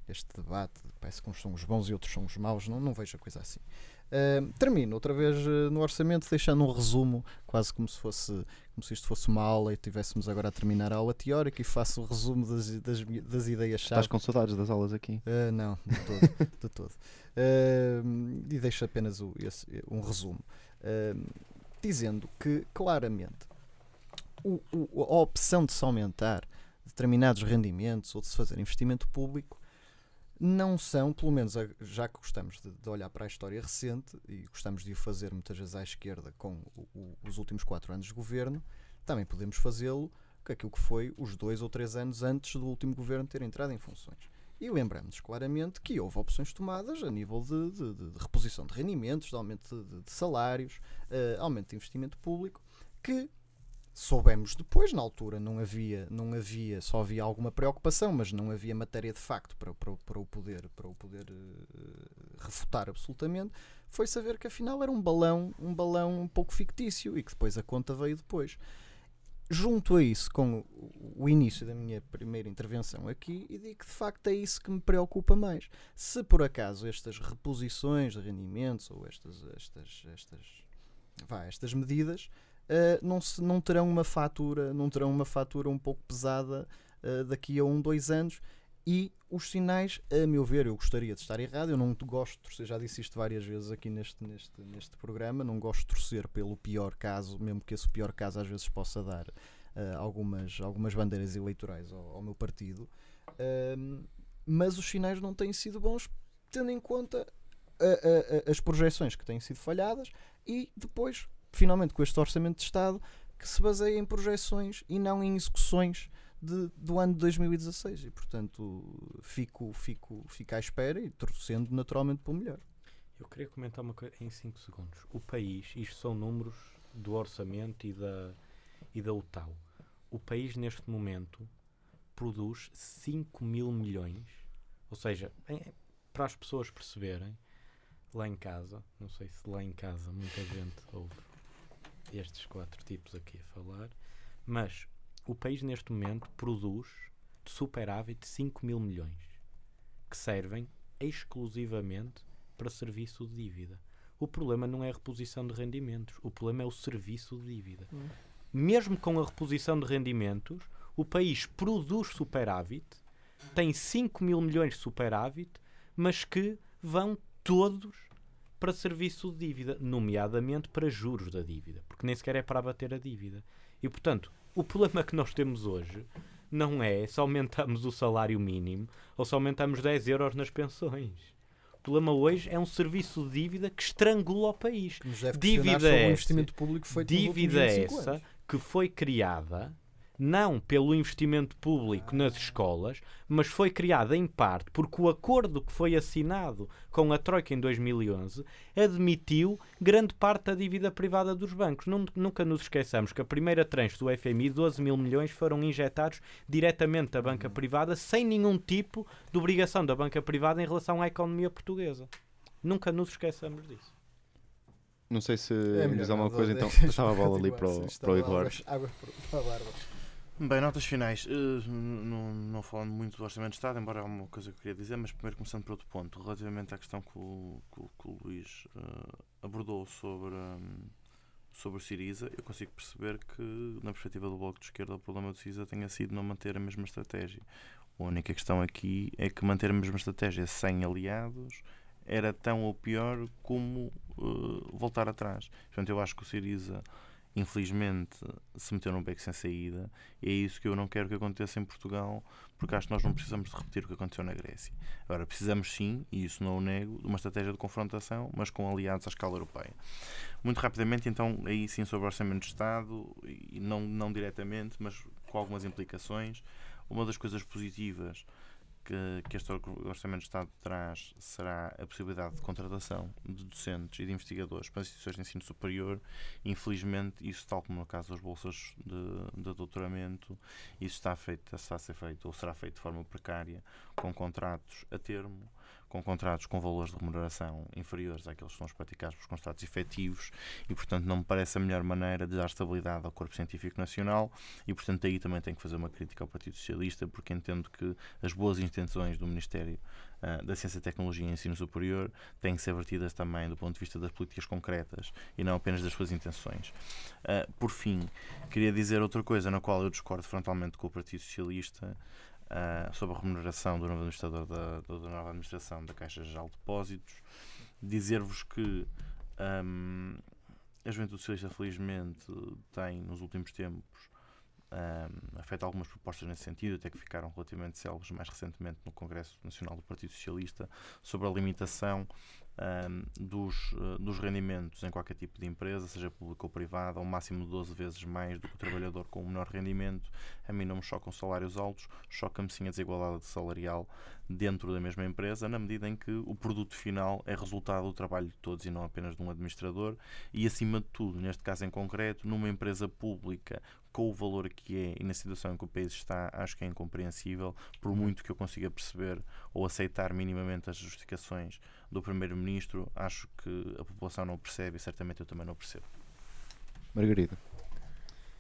este debate, parece que uns são os bons e outros são os maus, não, não vejo a coisa assim. Uh, termino outra vez uh, no orçamento, deixando um resumo, quase como se fosse como se isto fosse uma aula e tivéssemos agora a terminar a aula teórica e faço o resumo das, das, das ideias-chave. Estás com saudades das aulas aqui? Uh, não, de todo. de todo. e deixo apenas o, esse, um resumo, dizendo que claramente o, o, a opção de se aumentar determinados rendimentos ou de se fazer investimento público não são, pelo menos já que gostamos de, de, olhar para a história recente e gostamos de o fazer muitas vezes à esquerda com o, o, os últimos quatro anos de governo, também podemos fazê-lo com aquilo que foi os dois ou três anos antes do último governo ter entrado em funções. E lembramos claramente que houve opções tomadas a nível de, de, de reposição de rendimentos, de aumento de, salários, uh, aumento de investimento público, que soubemos depois, na altura não havia, não havia, só havia alguma preocupação, mas não havia matéria de facto para, para, para o poder, para o poder uh, refutar absolutamente, foi saber que afinal era um balão, um balão um pouco fictício e que depois a conta veio depois. Junto a isso, com o, início da minha primeira intervenção aqui, e digo que de facto é isso que me preocupa mais. Se por acaso estas reposições de rendimentos ou estas, estas, estas, vá, estas medidas uh, não, se, não terão uma fatura, não terão uma fatura um pouco pesada uh, daqui a um, dois anos. E os sinais, a meu ver, eu gostaria de estar errado, eu não gosto de torcer, já disse isto várias vezes aqui neste, neste, neste programa, não gosto de torcer pelo pior caso, mesmo que esse pior caso às vezes possa dar uh, algumas, algumas bandeiras eleitorais ao, ao meu partido. Uh, mas os sinais não têm sido bons, tendo em conta as projeções que têm sido falhadas e depois finalmente com este orçamento de Estado que se baseia em projeções e não em execuções de, do ano de 2016 e portanto fico, fico, fico à espera e torcendo naturalmente pelo melhor. Eu queria comentar uma coisa em 5 segundos. O país, isto são números do orçamento e da, e da UTAU. O país neste momento produz 5 mil milhões, ou seja, em, para as pessoas perceberem, lá em casa, não sei se lá em casa muita gente ouve estes quatro tipos aqui a falar, mas o país neste momento produz de superávit 5 mil milhões que servem exclusivamente para serviço de dívida. O problema não é a reposição de rendimentos, o problema é o serviço de dívida. Hum. Mesmo com a reposição de rendimentos, o país produz superávit, tem 5 mil milhões de superávit, mas que vão todos para serviço de dívida, nomeadamente para juros da dívida, porque nem sequer é para abater a dívida. E, portanto, o problema que nós temos hoje não é se aumentamos o salário mínimo ou se aumentamos 10 euros nas pensões. O problema hoje é um serviço de dívida que estrangula o país. dívida essa, investimento público feito dívida essa anos. que foi criada não pelo investimento público nas escolas, mas foi criada em parte porque o acordo que foi assinado com a Troika em 2011 admitiu grande parte da dívida privada dos bancos. Nunca nos esqueçamos que a primeira tranche do FMI, 12 mil milhões, foram injetados diretamente da banca privada sem nenhum tipo de obrigação da banca privada em relação à economia portuguesa. Nunca nos esqueçamos disso. Não sei se é diz alguma coisa, então passava a bola ali para o, para o Eduardo. Água para a barba. Bem, notas finais. Uh, não, não falando muito do Orçamento de Estado, embora há uma coisa que eu queria dizer, mas primeiro começando por outro ponto, relativamente à questão que o, que, que o Luís uh, abordou sobre, um, sobre o Siriza, eu consigo perceber que, na perspectiva do Bloco de Esquerda, o problema do Siriza tenha sido não manter a mesma estratégia. A única questão aqui é que manter a mesma estratégia sem aliados era tão ou pior como uh, voltar atrás. Portanto, eu acho que o Siriza infelizmente se meteu num beco sem saída e é isso que eu não quero que aconteça em Portugal porque acho que nós não precisamos de repetir o que aconteceu na Grécia. Agora precisamos sim, e isso não o nego de uma estratégia de confrontação, mas com aliados à escala europeia. Muito rapidamente então aí sim sobre o Orçamento de Estado e não, não diretamente, mas com algumas implicações. Uma das coisas positivas que, que este Orçamento de Estado traz será a possibilidade de contratação de docentes e de investigadores para as instituições de ensino superior. Infelizmente, isso, tal como no caso das bolsas de, de doutoramento, isso está, feito, está a ser feito ou será feito de forma precária, com contratos a termo com contratos com valores de remuneração inferiores àqueles que são os praticados pelos contratos efetivos e, portanto, não me parece a melhor maneira de dar estabilidade ao Corpo Científico Nacional e, portanto, aí também tenho que fazer uma crítica ao Partido Socialista porque entendo que as boas intenções do Ministério uh, da Ciência, Tecnologia e Ensino Superior têm que ser vertidas também do ponto de vista das políticas concretas e não apenas das suas intenções. Uh, por fim, queria dizer outra coisa na qual eu discordo frontalmente com o Partido Socialista uh, sobre a remuneração do novo administrador da, da nova administração da Caixa Geral de Depósitos. Dizer-vos que um, a Juventude Socialista, felizmente, tem nos últimos tempos um, feito algumas propostas nesse sentido, até que ficaram relativamente célebres mais recentemente no Congresso Nacional do Partido Socialista, sobre a limitação um, dos, uh, dos rendimentos em qualquer tipo de empresa, seja pública ou privada, ao máximo de 12 vezes mais do que o trabalhador com o menor rendimento. A mim não me chocam salários altos, choca-me sim a desigualdade salarial dentro da mesma empresa, na medida em que o produto final é resultado do trabalho de todos e não apenas de um administrador. E acima de tudo, neste caso em concreto, numa empresa pública com o valor que é e na situação em que o país está, acho que é incompreensível, por muito que eu consiga perceber ou aceitar minimamente as justificações do Primeiro-Ministro, acho que a população não percebe e certamente eu também não percebo. Margarida.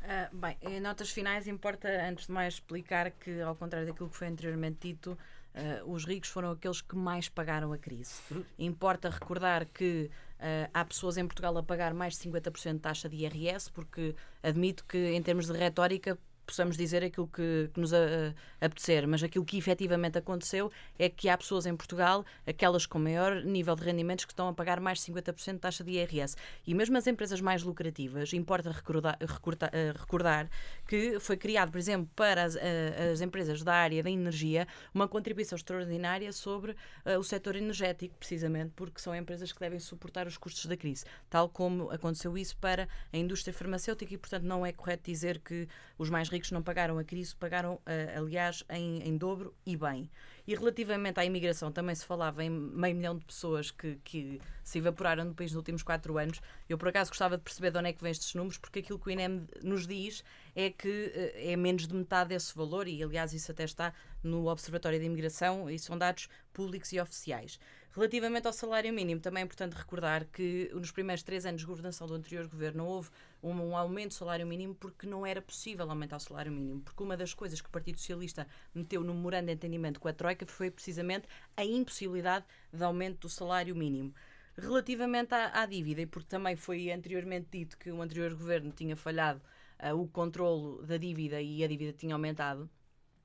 Uh, bem, em notas finais importa antes de mais explicar que, ao contrário daquilo que foi anteriormente dito, uh, os ricos foram aqueles que mais pagaram a crise. Importa recordar que Uh, há pessoas em Portugal a pagar mais de 50% de taxa de IRS, porque admito que, em termos de retórica, possamos dizer aquilo que, que nos a, apetecer, mas aquilo que efetivamente aconteceu é que há pessoas em Portugal, aquelas com maior nível de rendimentos, que estão a pagar mais de 50% de taxa de IRS. E mesmo as empresas mais lucrativas, importa recordar, recordar, eh, recordar que foi criado, por exemplo, para as, eh, as, empresas da área da energia, uma contribuição extraordinária sobre uh, o setor energético, precisamente porque são empresas que devem suportar os custos da crise, tal como aconteceu isso para a indústria farmacêutica e, portanto, não é correto dizer que os mais ricos não pagaram a crise, pagaram, uh, aliás, em, em dobro e bem. E relativamente à imigração, também se falava em meio milhão de pessoas que, que se evaporaram do país nos últimos quatro anos. Eu, por acaso, gostava de perceber de onde é que vêm estes números, porque aquilo que o INEM nos diz é que uh, é menos de metade desse valor, e aliás, isso até está no Observatório de Imigração, e são dados públicos e oficiais. Relativamente ao salário mínimo, também é importante recordar que nos primeiros três anos de governação do anterior governo houve um, um, aumento do salário mínimo porque não era possível aumentar o salário mínimo. Porque uma das coisas que o Partido Socialista meteu no memorando de entendimento com a Troika foi precisamente a impossibilidade de aumento do salário mínimo. Relativamente à, à dívida, e porque também foi anteriormente dito que o anterior governo tinha falhado uh, o controlo da dívida e a dívida tinha aumentado,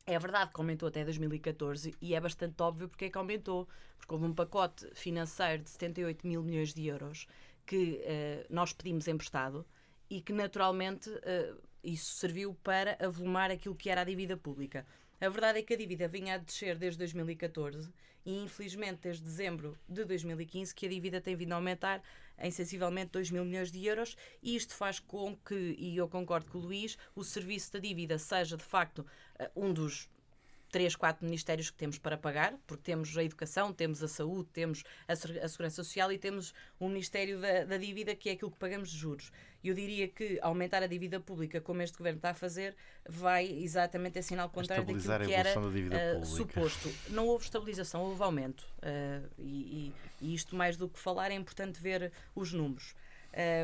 é verdade que aumentou até 2014 e é bastante óbvio porque é que aumentou. Porque houve um pacote financeiro de 78 mil milhões de euros que uh, nós pedimos emprestado e que naturalmente uh, isso serviu para avolumar aquilo que era a dívida pública. A verdade é que a dívida vinha a descer desde 2014 e, infelizmente, desde dezembro de 2015, que a dívida tem vindo a aumentar em sensivelmente 2 mil milhões de euros, e isto faz com que, e eu concordo com o Luís, o serviço da dívida seja de facto eh, um dos três, quatro ministérios que temos para pagar, porque temos a educação, temos a saúde, temos a, a segurança social e temos o Ministério da, da, Dívida, que é aquilo que pagamos de juros. Eu diria que aumentar a dívida pública, como este governo está a fazer, vai exatamente a sinal contrário daquilo que era uh, suposto. Não houve estabilização, houve aumento. Uh, e, e, isto, mais do que falar, é importante ver os números.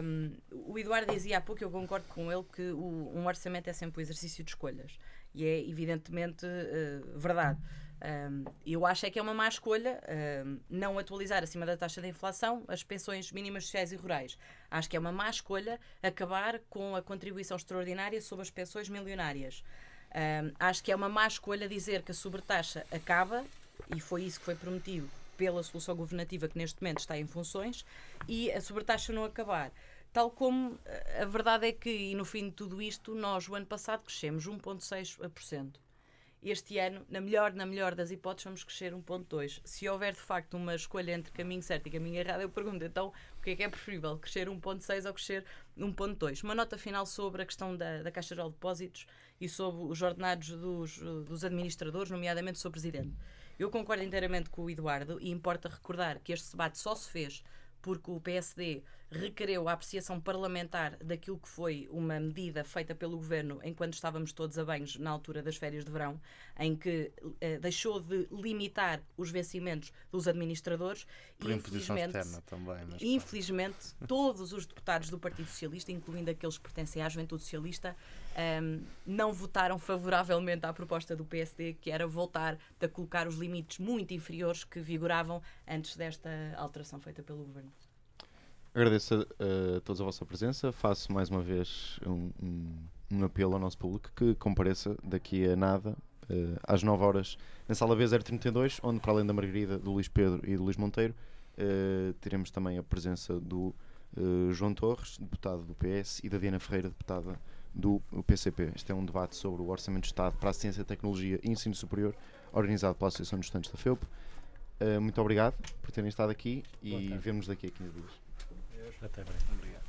Um, o Eduardo dizia há pouco, eu concordo com ele, que o, um orçamento é sempre um exercício de escolhas e é evidentemente uh, verdade. Um, eu acho é que é uma má escolha um, não atualizar acima da taxa de inflação as pensões mínimas sociais e rurais. Acho que é uma má escolha acabar com a contribuição extraordinária sobre as pensões milionárias. Um, acho que é uma má escolha dizer que a sobretaxa acaba, e foi isso que foi prometido pela solução governativa que neste momento está em funções, e a sobretaxa não acabar. Tal como a verdade é que, e no fim de tudo isto, nós o ano passado crescemos 1,6%. Este ano, na melhor, na melhor das hipóteses, vamos crescer 1,2%. Se houver de facto uma escolha entre caminho certo e caminho errado, eu pergunto então o que é que é preferível, crescer 1,6% ou crescer 1,2%. Uma nota final sobre a questão da, da Caixa de Depósitos e sobre os ordenados dos, dos administradores, nomeadamente o seu presidente. Eu concordo inteiramente com o Eduardo e importa recordar que este debate só se fez porque o PSD requereu a apreciação parlamentar daquilo que foi uma medida feita pelo governo enquanto estávamos todos a banhos na altura das férias de verão, em que eh, deixou de limitar os vencimentos dos administradores Por e imposição infelizmente, externa também. Mas, infelizmente todos os deputados do Partido Socialista, incluindo aqueles que pertencem à Juventude Socialista, ehm, não votaram favoravelmente à proposta do PSD, que era voltar a colocar os limites muito inferiores que vigoravam antes desta alteração feita pelo governo. Agradeço a, a todos a vossa presença. Faço mais uma vez um, um, um apelo ao nosso público que compareça daqui a nada, uh, às 9 horas, na sala B032, onde, para além da Margarida, do Luís Pedro e do Luís Monteiro, uh, teremos também a presença do uh, João Torres, deputado do PS, e da Diana Ferreira, deputada do PCP. Este é um debate sobre o Orçamento de Estado para a Ciência, Tecnologia e Ensino Superior, organizado pela Associação dos Estudantes da FEUP. muito obrigado por terem estado aqui e vemos daqui a 15 dias. Até breve. Obrigado.